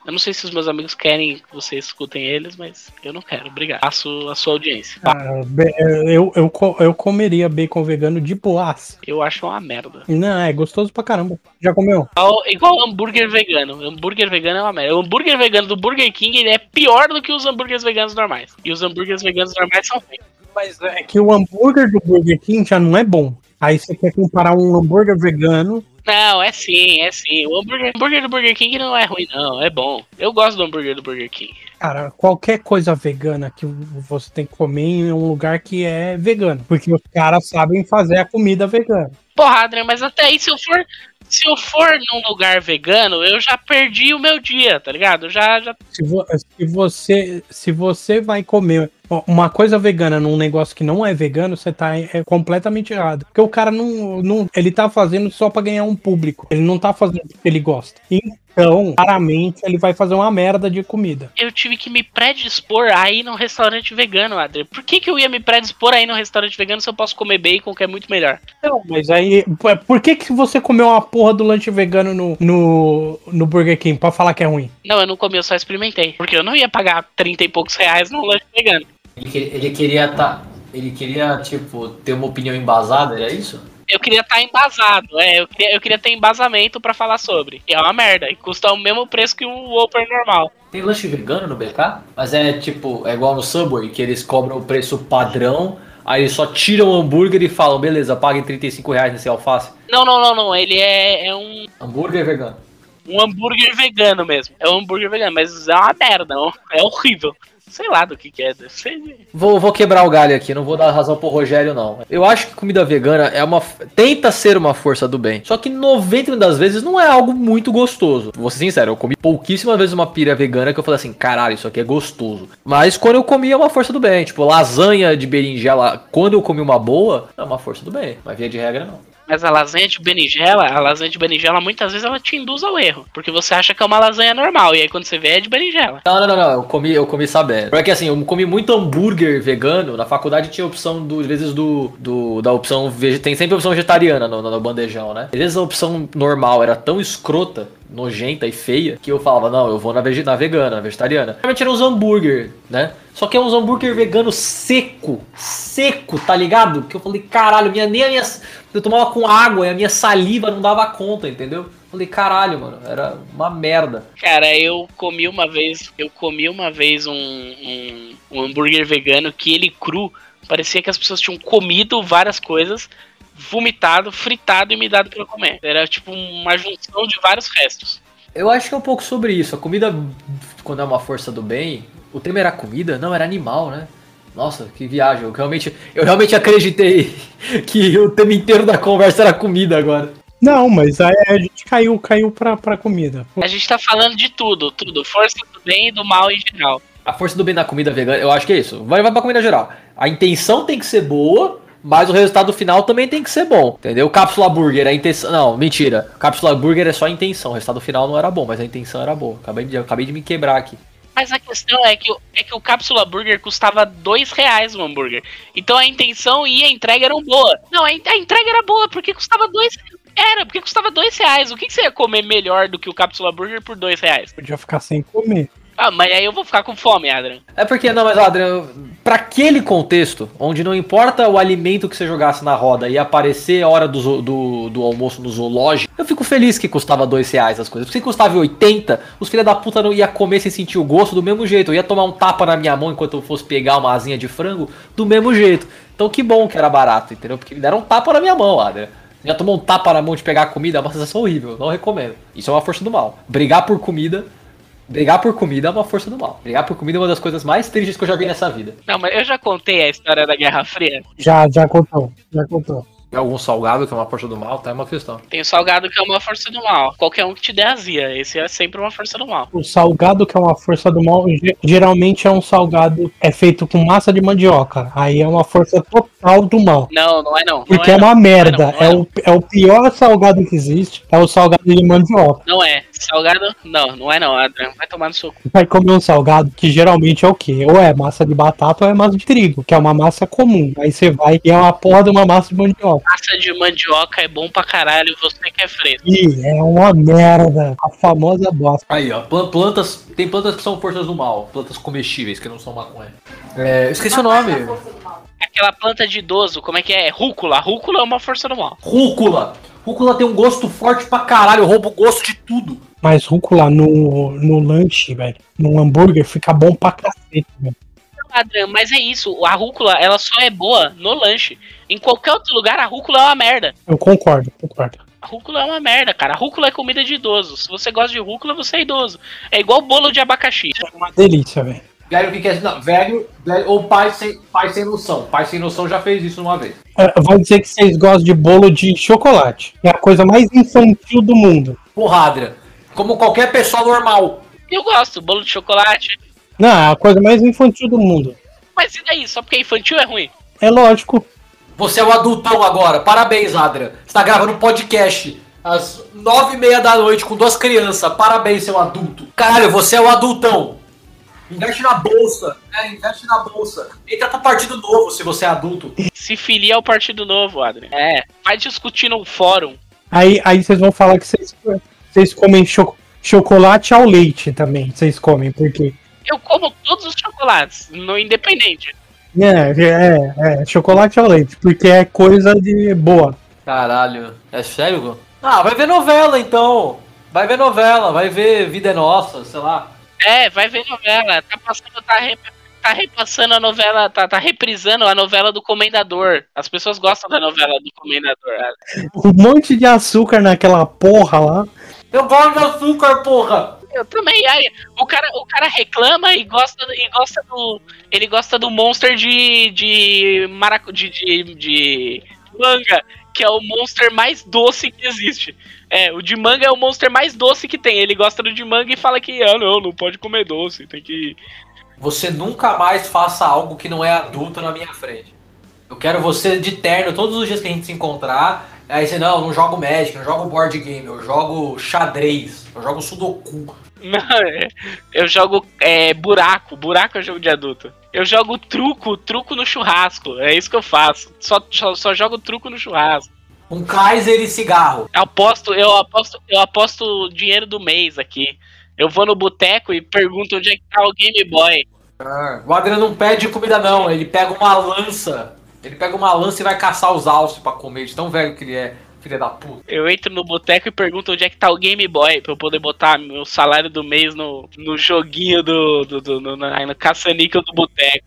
Eu não sei se os meus amigos querem que vocês escutem eles, mas eu não quero. Obrigado. Faço a sua audiência. Ah, eu, eu, eu comeria bacon vegano de boas. Eu acho uma merda. Não, é gostoso pra caramba. Já comeu? Igual, igual hambúrguer vegano. Hambúrguer vegano é uma merda. O hambúrguer vegano do Burger King ele é pior do que os hambúrgueres veganos normais. E os hambúrgueres veganos normais são ruins. Mas é que o hambúrguer do Burger King já não é bom. Aí você quer comparar um hambúrguer vegano. Não, é sim, é sim. O hambúrguer, hambúrguer do Burger King não é ruim, não. É bom. Eu gosto do hambúrguer do Burger King. Cara, qualquer coisa vegana que você tem que comer em um lugar que é vegano. Porque os caras sabem fazer a comida vegana. Porra, Adrian, mas até aí, se eu for. Se eu for num lugar vegano, eu já perdi o meu dia, tá ligado? Já, já Se, vo- se você, se você vai comer uma coisa vegana num negócio que não é vegano, você tá é completamente errado. Porque o cara não, não. Ele tá fazendo só pra ganhar um público. Ele não tá fazendo porque ele gosta. Então, claramente, ele vai fazer uma merda de comida. eu tive que me predispor a ir num restaurante vegano, Adrian. Por que, que eu ia me predispor a ir num restaurante vegano se eu posso comer bacon, que é muito melhor? Não, mas aí. p- Por que, que você comeu uma porra do lanche vegano no, no, no Burger King pra falar que é ruim? Não, eu não comi, eu só experimentei. Porque eu não ia pagar 30 e poucos reais num lanche vegano. Ele, que- ele queria tá. Ele queria, tipo, ter uma opinião embasada, era isso? Eu queria estar embasado, é, eu queria, eu queria ter embasamento pra falar sobre. E é uma merda, e custa o mesmo preço que um Whopper normal. Tem lanche vegano no BK? Mas é tipo, é igual no Subway, que eles cobram o preço padrão, aí eles só tiram o hambúrguer e falam, beleza, paguem 35 reais nesse alface. Não, não, não, não, ele é, é um, Hambúrguer vegano. um hambúrguer vegano mesmo. É um hambúrguer vegano, mas é uma merda, é horrível. Sei lá do que que é, de- Vou, vou quebrar o galho aqui, não vou dar razão pro Rogério, não. Eu acho que comida vegana é uma. tenta ser uma força do bem. Só que 90% das vezes não é algo muito gostoso. Vou ser sincero, eu comi pouquíssimas vezes uma pira vegana que eu falei assim, caralho, isso aqui é gostoso. Mas quando eu comi é uma força do bem. Tipo, lasanha de berinjela, quando eu comi uma boa, é uma força do bem. Mas via de regra, não. Mas a lasanha de berinjela, a lasanha de berinjela muitas vezes ela te induz ao erro. Porque você acha que é uma lasanha normal, e aí quando você vê é de berinjela. Não, não, não, não. Eu comi, eu comi sabendo. Porque assim, eu comi muito hambúrguer vegano. Na faculdade tinha opção, do, às vezes, do, do da opção. Tem sempre opção vegetariana no, no bandejão, né? Às vezes a opção normal era tão escrota, nojenta e feia, que eu falava, não, eu vou na, vege, na vegana, na vegetariana. Realmente eram uns hambúrguer, né? Só que é uns hambúrguer vegano seco. Seco, tá ligado? Que eu falei, caralho, minha, nem a minha. Eu tomava com água e a minha saliva não dava conta, entendeu? Falei, caralho, mano, era uma merda. Cara, eu comi uma vez, eu comi uma vez um, um, um hambúrguer vegano que ele cru, parecia que as pessoas tinham comido várias coisas, vomitado, fritado e me dado pra comer. Era tipo uma junção de vários restos. Eu acho que é um pouco sobre isso. A comida, quando é uma força do bem, o tema era comida? Não, era animal, né? Nossa, que viagem. Eu realmente, eu realmente acreditei que o tema inteiro da conversa era comida agora. Não, mas aí a gente caiu, caiu pra, pra comida. A gente tá falando de tudo, tudo. Força do bem e do mal em geral. A força do bem na comida vegana, eu acho que é isso. Vai, vai pra comida geral. A intenção tem que ser boa, mas o resultado final também tem que ser bom. Entendeu? Cápsula burger, a intenção. Não, mentira. Cápsula burger é só a intenção. O resultado final não era bom, mas a intenção era boa. Acabei de, acabei de me quebrar aqui. Mas a questão é que, o- é que o Cápsula Burger custava dois reais o hambúrguer. Então a intenção e a entrega eram boa. Não, a entrega era boa, porque custava dois. Era, porque custava dois reais. O que, que você ia comer melhor do que o Cápsula Burger por dois reais? Podia ficar sem comer. Ah, mas aí eu vou ficar com fome, Adrian. É porque, não, mas Adriano, pra aquele contexto, onde não importa o alimento que você jogasse na roda e aparecer a hora do, do, do almoço no zoológico, eu fico feliz que custava dois reais as coisas. Porque se custava 80, os filha da puta não ia comer sem sentir o gosto do mesmo jeito. Eu ia tomar um tapa na minha mão enquanto eu fosse pegar uma asinha de frango do mesmo jeito. Então que bom que era barato, entendeu? Porque me deram um tapa na minha mão, Adriano. Já tomou um tapa na mão de pegar comida, é uma sensação horrível, não recomendo. Isso é uma força do mal. Brigar por comida Brigar por comida é uma força do mal. Brigar por comida é uma das coisas mais tristes que eu já vi nessa vida. Não, mas eu já contei a história da Guerra Fria. Já, já contou, já contou. É algum salgado que é uma força do mal, tá? É uma questão. Tem o salgado que é uma força do mal. Qualquer um que te dê azia. Esse é sempre uma força do mal. O salgado, que é uma força do mal, ge- geralmente é um salgado é feito com massa de mandioca. Aí é uma força total do mal. Não, não é não. Porque não é, uma não. merda. Não é, não É, é o, é o pior salgado que existe. É o salgado de mandioca. Não é. Salgado? Não, não é não, Adrian. Vai tomar no seu cu. Vai comer um salgado que geralmente é o quê? Ou é massa de batata ou é massa de trigo, que é uma massa comum. Aí você vai e é uma porra de uma massa de mandioca. Massa de mandioca é bom pra caralho, você que é fresco. Ih, é uma merda. A famosa bosta. Aí, ó, plan- plantas. Tem plantas que são forças do mal, plantas comestíveis, que não são maconha. É, esqueci o nome. Aquela planta de idoso, como é que é? Rúcula. Rúcula é uma força do mal. Rúcula. Rúcula tem um gosto forte pra caralho, rouba o gosto de tudo. Mas rúcula no, no lanche, velho, no hambúrguer, fica bom pra cacete, velho. Adriano, mas é isso. A rúcula, ela só é boa no lanche. Em qualquer outro lugar, a rúcula é uma merda. Eu concordo, concordo. A rúcula é uma merda, cara. A rúcula é comida de idoso. Se você gosta de rúcula, você é idoso. É igual bolo de abacaxi. É uma delícia, velho. Velho, o que que é? Não, velho, velho ou pai sem, pai sem noção. Pai sem noção já fez isso uma vez. É, Vai dizer que vocês gostam de bolo de chocolate. É a coisa mais infantil do mundo. Porra, Adria. Como qualquer pessoa normal. Eu gosto, bolo de chocolate. Não, é a coisa mais infantil do mundo. Mas e daí? Só porque é infantil é ruim? É lógico. Você é o adultão agora. Parabéns, Adria. Você tá gravando um podcast às nove e meia da noite com duas crianças. Parabéns, seu adulto. Caralho, você é o adultão. Investe na bolsa. É, investe na bolsa. Entra pra partido novo se você é adulto. Se filia ao Partido Novo, Adriano. É, vai discutir no fórum. Aí, aí vocês vão falar que vocês, vocês comem cho- chocolate ao leite também. Vocês comem, porque. Eu como todos os chocolates, no independente. É, é, é, chocolate ao leite, porque é coisa de boa. Caralho. É sério? Ah, vai ver novela então. Vai ver novela, vai ver Vida é Nossa, sei lá. É, vai ver novela. Tá passando, tá, re- tá repassando a novela, tá, tá reprisando a novela do Comendador. As pessoas gostam da novela do Comendador. Um monte de açúcar naquela porra lá. Eu gosto de açúcar, porra! Eu também. Aí, o cara, o cara reclama e gosta, e gosta do. Ele gosta do monster de. de. maracu, de, de, de manga, que é o monster mais doce que existe. É, o de manga é o monster mais doce que tem. Ele gosta do de manga e fala que, ah, não, não pode comer doce, tem que. Você nunca mais faça algo que não é adulto na minha frente. Eu quero você de terno todos os dias que a gente se encontrar. Aí você, não, não jogo Magic, não jogo board game, eu jogo xadrez, eu jogo Sudoku. Não, é, eu jogo é, buraco, buraco é jogo de adulto. Eu jogo truco, truco no churrasco. É isso que eu faço. Só, só, só jogo truco no churrasco. Um Kaiser e cigarro. Eu aposto, eu aposto, eu aposto o dinheiro do mês aqui. Eu vou no boteco e pergunto onde é que tá o Game Boy. O Adriano não pede comida não, ele pega uma lança. Ele pega uma lança e vai caçar os alces pra comer, de tão velho que ele é, filha da puta. Eu entro no boteco e pergunto onde é que tá o Game Boy pra eu poder botar meu salário do mês no, no joguinho do, do, do no, na- no caça-níquel do boteco.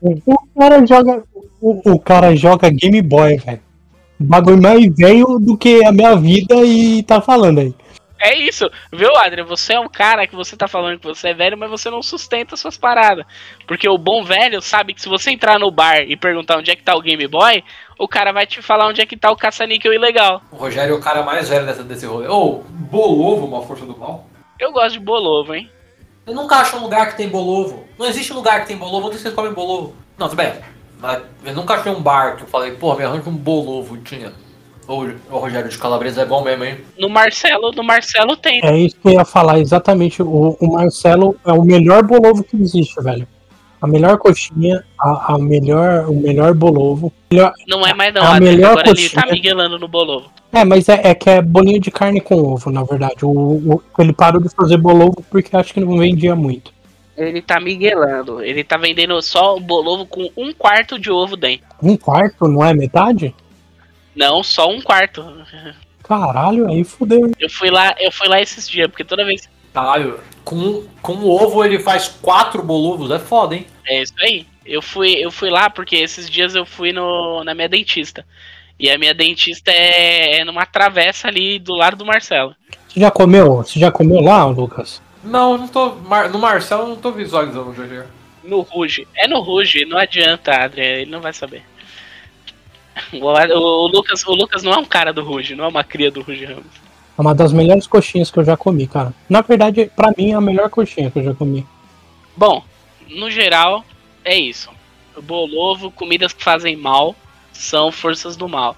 O cara joga. O, o cara joga Game Boy, velho. O bagulho mais velho do que a minha vida e tá falando aí. É isso, viu, Adriano? Você é um cara que você tá falando que você é velho, mas você não sustenta suas paradas. Porque o bom velho sabe que se você entrar no bar e perguntar onde é que tá o Game Boy, o cara vai te falar onde é que tá o caça-níquel ilegal. O Rogério é o cara mais velho dessa, desse rolê. Ô, bolovo, uma força do mal. Eu gosto de bolovo, hein? Eu nunca acho um lugar que tem bolovo. Não existe lugar que tem bolovo, onde vocês comem bolovo? Não, tudo bem. Mas eu nunca achei um bar que eu falei, pô, me arranja um bolovo. Tinha. Ô, o Rogério de Calabresa é bom mesmo, hein? No Marcelo, no Marcelo tem. É isso que eu ia falar, exatamente. O, o Marcelo é o melhor bolovo que existe, velho. A melhor coxinha, a, a melhor, o melhor bolovo. Melhor- Não é mais não, A melhor Agora ele coxinha- tá miguelando no bolovo. É, mas é, é que é bolinho de carne com ovo, na verdade. O, o- ele parou de fazer bolovo porque acho que não vendia muito. Ele tá miguelando. Ele tá vendendo só o bolovo com um quarto de ovo dentro. Um quarto, não é metade? Não, só um quarto. Caralho, aí fudeu. Eu fui lá, eu fui lá esses dias, porque toda vez. Caralho, com, com o ovo ele faz quatro bolovos, é foda, hein? É isso aí. Eu fui, eu fui lá porque esses dias eu fui no, na minha dentista. E a minha dentista é, é numa travessa ali do lado do Marcelo. Você já comeu? Você já comeu lá, Lucas? Não, eu não tô. Mar- no Marcelo eu não tô visualizando o GG. No Ruge. É no Ruge, não adianta, Adriano, ele não vai saber. O, o- Lucas, o Lucas não é um cara do Ruge, não é uma cria do Ruge Ramos. É uma das melhores coxinhas que eu já comi, cara. Na verdade, pra mim é a melhor coxinha que eu já comi. Bom, no geral, é isso. Bolovo, comidas que fazem mal são forças do mal.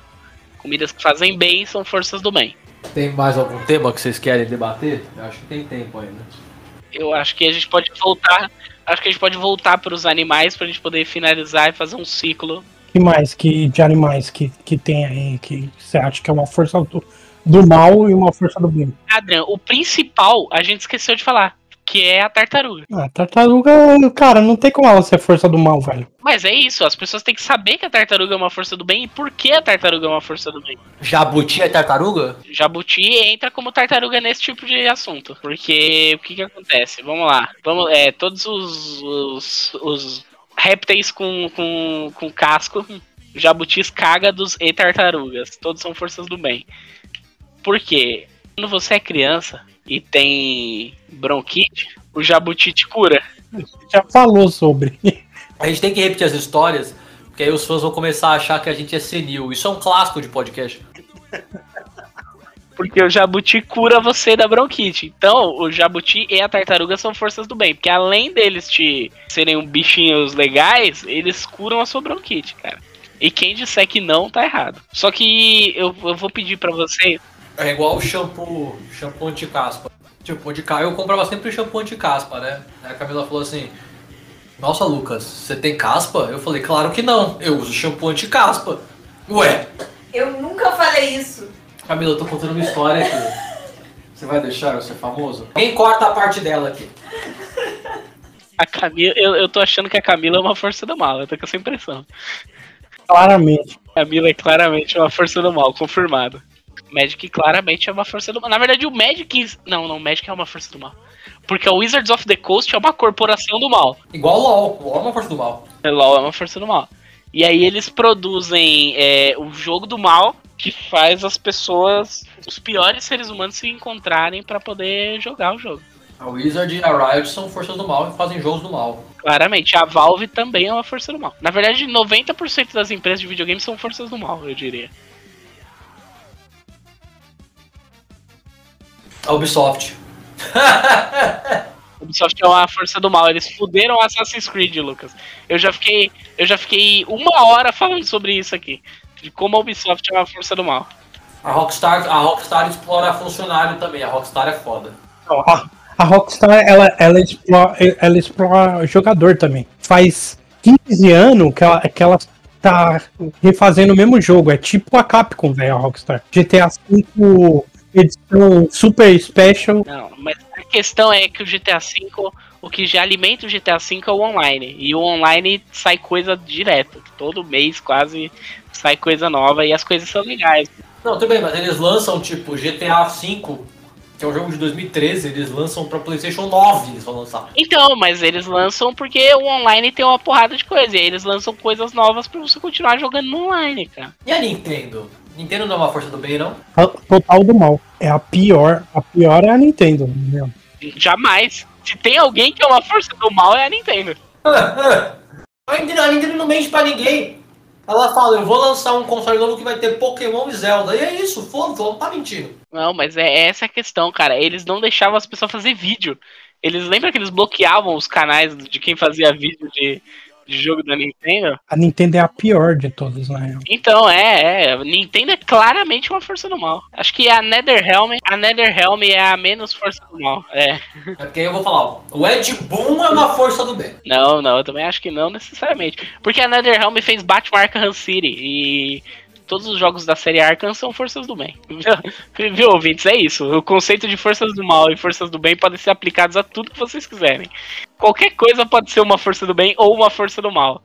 Comidas que fazem bem são forças do bem. Tem mais algum tema que vocês querem debater? Eu acho que tem tempo ainda. Eu acho que a gente pode voltar. Acho que a gente pode voltar para os animais pra gente poder finalizar e fazer um ciclo que mais que, de animais que, que tem aí que você acha que é uma força do, do mal e uma força do bem? Adrian, o principal a gente esqueceu de falar, que é a tartaruga. Ah, tartaruga, cara, não tem como ela ser força do mal, velho. Mas é isso, as pessoas têm que saber que a tartaruga é uma força do bem e por que a tartaruga é uma força do bem. Jabuti é tartaruga? Jabuti entra como tartaruga nesse tipo de assunto. Porque o que que acontece? Vamos lá. Vamos, é, todos os, os, os répteis com, com, com casco, jabutis cágados e tartarugas. Todos são forças do bem. Por quê? Quando você é criança e tem bronquite, o jabuti te cura. Já falou sobre. A gente tem que repetir as histórias, porque aí os fãs vão começar a achar que a gente é senil. Isso é um clássico de podcast. Porque o jabuti cura você da bronquite. Então, o jabuti e a tartaruga são forças do bem. Porque além deles te serem um bichinhos legais, eles curam a sua bronquite, cara. E quem disser que não, tá errado. Só que eu, eu vou pedir pra você. É igual o shampoo, shampoo anti-caspa. Tipo, de cá eu comprava sempre shampoo anti-caspa, né? Aí a Camila falou assim: Nossa, Lucas, você tem caspa? Eu falei: Claro que não, eu uso shampoo anti-caspa. Ué, Eu nunca falei isso. Camila, eu tô contando uma história aqui. Você vai deixar eu ser famoso? Quem corta a parte dela aqui? A Camila, eu, eu tô achando que a Camila é uma força do mal. Eu tô com essa impressão. Claramente. A Camila é claramente uma força do mal, confirmado. Magic claramente é uma força do mal. Na verdade, o Magic. Não, não, o Magic é uma força do mal. Porque o Wizards of the Coast é uma corporação do mal. Igual o LOL. O LOL é uma força do mal. O LoL é uma força do mal. E aí eles produzem é, o jogo do mal que faz as pessoas, os piores seres humanos, se encontrarem pra poder jogar o jogo. A Wizard e a Riot são forças do mal e fazem jogos do mal. Claramente, a Valve também é uma força do mal. Na verdade, 90% das empresas de videogame são forças do mal, eu diria. A Ubisoft. A Ubisoft é uma força do mal. Eles fuderam Assassin's Creed, Lucas. Eu já fiquei, eu já fiquei uma hora falando sobre isso aqui. De como a Ubisoft é uma força do mal. A Rockstar, a Rockstar explora funcionário também. A Rockstar é foda. A, Rockstar, ela, ela, explora, ela explora jogador também. Faz 15 anos que ela, que ela tá refazendo o mesmo jogo. É tipo a Capcom, velho, a Rockstar. GTA V edição Super Special. Não, mas questão é que o GTA V, o que já alimenta o GTA V é o online. E o online sai coisa direto. Todo mês quase sai coisa nova e as coisas são legais. Não, tudo bem, mas eles lançam tipo GTA V, que é um jogo de 2013, eles lançam pra PlayStation 9, eles vão lançar. Então, mas eles lançam porque o online tem uma porrada de coisa. E aí eles lançam coisas novas pra você continuar jogando no online, cara. E a Nintendo? Nintendo não é uma força do bem, não? Total do mal. É a pior. A pior é a Nintendo. Meu. Jamais. Se tem alguém que é uma força do mal, é a Nintendo. a, Nintendo, não mente pra ninguém. Ela fala, eu vou lançar um console novo que vai ter Pokémon e Zelda. E é isso, foda-se, ela não tá mentindo. Não, mas é essa a questão, cara. Eles não deixavam as pessoas fazer vídeo. Eles lembram que eles bloqueavam os canais de quem fazia vídeo de, de jogo da Nintendo? A Nintendo é a pior de todas, na real. Então, é, é. Nintendo é claramente uma força do mal. Acho que a NetherRealm, a NetherRealm é a menos força do mal. É. É porque aí eu vou falar, ó, o Ed Boon é uma força do bem. Não, não, eu também acho que não necessariamente. Porque a NetherRealm fez Batman Arkham City e todos os jogos da série Arkham são forças do bem. Viu, ouvintes? É isso. O conceito de forças do mal e forças do bem podem ser aplicados a tudo que vocês quiserem. Qualquer coisa pode ser uma força do bem ou uma força do mal.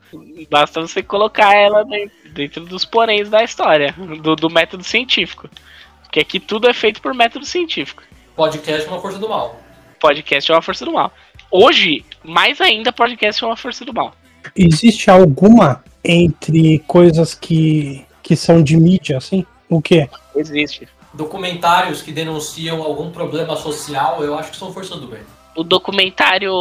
Basta você colocar ela dentro, dentro dos poréns da história, do, do método científico. Porque aqui tudo é feito por método científico. Podcast é uma força do mal. Podcast é uma força do mal. Hoje, mais ainda, podcast é uma força do mal. Existe alguma entre coisas que, que são de mídia, assim? O quê? Existe. Documentários que denunciam algum problema social, eu acho que são força do bem. O documentário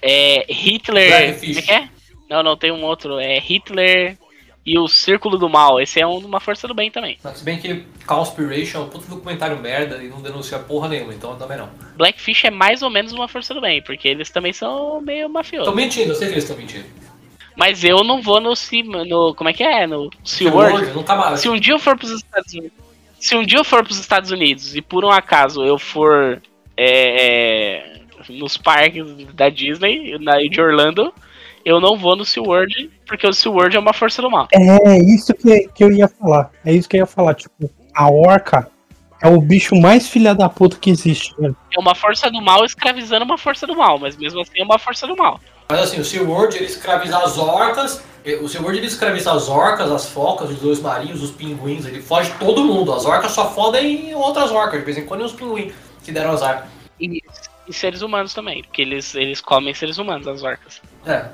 é, Hitler. É é? Não, não, tem um outro. É Hitler e o Círculo do Mal. Esse é um- uma força do bem também. Mas Se bem que Conspiration é um puto documentário merda e não denuncia porra nenhuma, então também não. Blackfish é mais ou menos uma força do bem, porque eles também são meio Estão mafiosos. mentindo, eu sei que eles estão mentindo. Mas eu não vou no, Sea- no. Como é que é? No SeaWorld. Se um dia eu for pros Estados Unidos. Se um dia eu for pros Estados Unidos e por um acaso eu for é, é, nos parques da Disney, na, de Orlando, eu não vou no SeaWorld, porque o SeaWorld é uma força do mal. É isso que, que eu ia falar. É isso que eu ia falar. Tipo, a orca é o bicho mais filha da puta que existe, velho. É uma força do mal escravizando uma força do mal, mas mesmo assim é uma força do mal. Mas assim, o SeaWorld ele escraviza as orcas, o SeaWorld ele escraviza as orcas, as focas, os dois marinhos, os pinguins, ele foge todo mundo. As orcas só fodem outras orcas, de vez em quando e os pinguins que deram azar. E, e seres humanos também, porque eles, eles comem seres humanos, as orcas. É,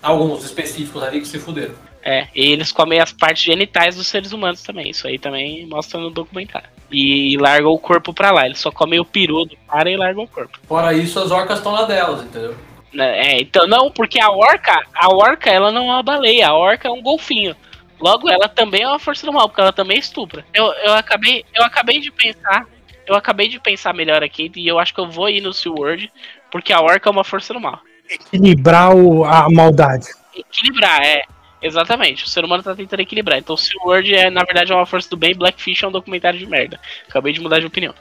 alguns específicos ali que se fuderam. É, e eles comem as partes genitais dos seres humanos também. Isso aí também mostra no documentário. E, largam o corpo pra lá. Eles só comem o peru do cara e largam o corpo. Fora isso, as orcas estão lá delas, entendeu? Né, É, então, não, porque a orca, a orca, ela não é uma baleia, a orca é um golfinho. Logo, ela também é uma força do mal, porque ela também estupra. Eu, eu, acabei, eu acabei de pensar, eu acabei de pensar melhor aqui, e eu acho que eu vou ir no SeaWorld, porque a orca é uma força do mal. Equilibrar o- a maldade. Equilibrar, é. Exatamente, o ser humano tá tentando equilibrar. Então, SeaWorld é, na verdade, é uma força do bem, Blackfish é um documentário de merda. Acabei de mudar de opinião.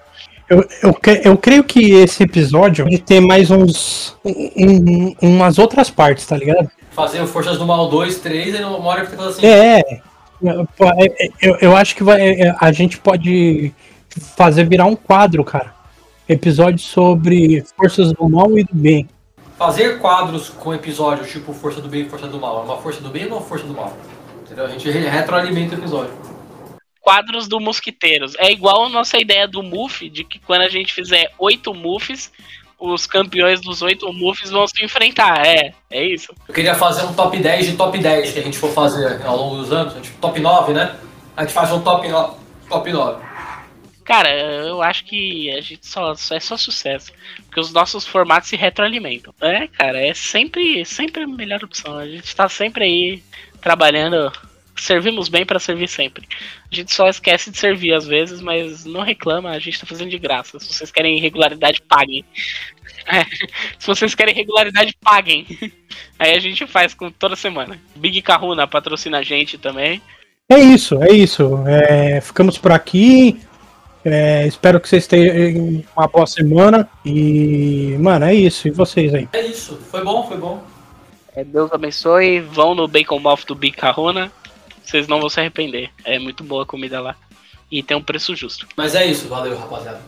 Eu, eu, eu creio que esse episódio vai ter mais uns. um- um- umas outras partes, tá ligado? Fazer Forças do Mal 2, 3, e uma hora que fica assim. É, é. É, Eu, eu acho que vai, é, a gente pode fazer virar um quadro, cara. Episódio sobre forças do mal e do bem. Fazer quadros com episódios tipo Força do Bem e Força do Mal. É uma força do bem ou uma força do mal? Entendeu? A gente re- retroalimenta o episódio. Quadros do Mosquiteiros. É igual a nossa ideia do Muff, de que quando a gente fizer oito Muffs, os campeões dos oito Muffs vão se enfrentar. É, é isso. Eu queria fazer um top 10 de top 10 que a gente for fazer ao longo dos anos. Tipo, top 9, né? A gente faz um top 9. Top 9. Cara, eu acho que a gente só, só é só sucesso. Porque os nossos formatos se retroalimentam. É, cara, é sempre, sempre a melhor opção. A gente tá sempre aí trabalhando. Servimos bem pra servir sempre. A gente só esquece de servir às vezes, mas não reclama, a gente tá fazendo de graça. Se vocês querem regularidade, paguem. É, se vocês querem regularidade, paguem. Aí a gente faz com toda semana. Big Kahuna patrocina a gente também. É isso, é isso. É, ficamos por aqui. É, espero que vocês tenham uma boa semana. E, mano, é isso. E vocês aí? É isso. Foi bom, foi bom. É, Deus abençoe. Vão no Bacon Mouth do Big Kahuna. Vocês não vão se arrepender. É muito boa a comida lá. E tem um preço justo. Mas é isso, valeu, rapaziada.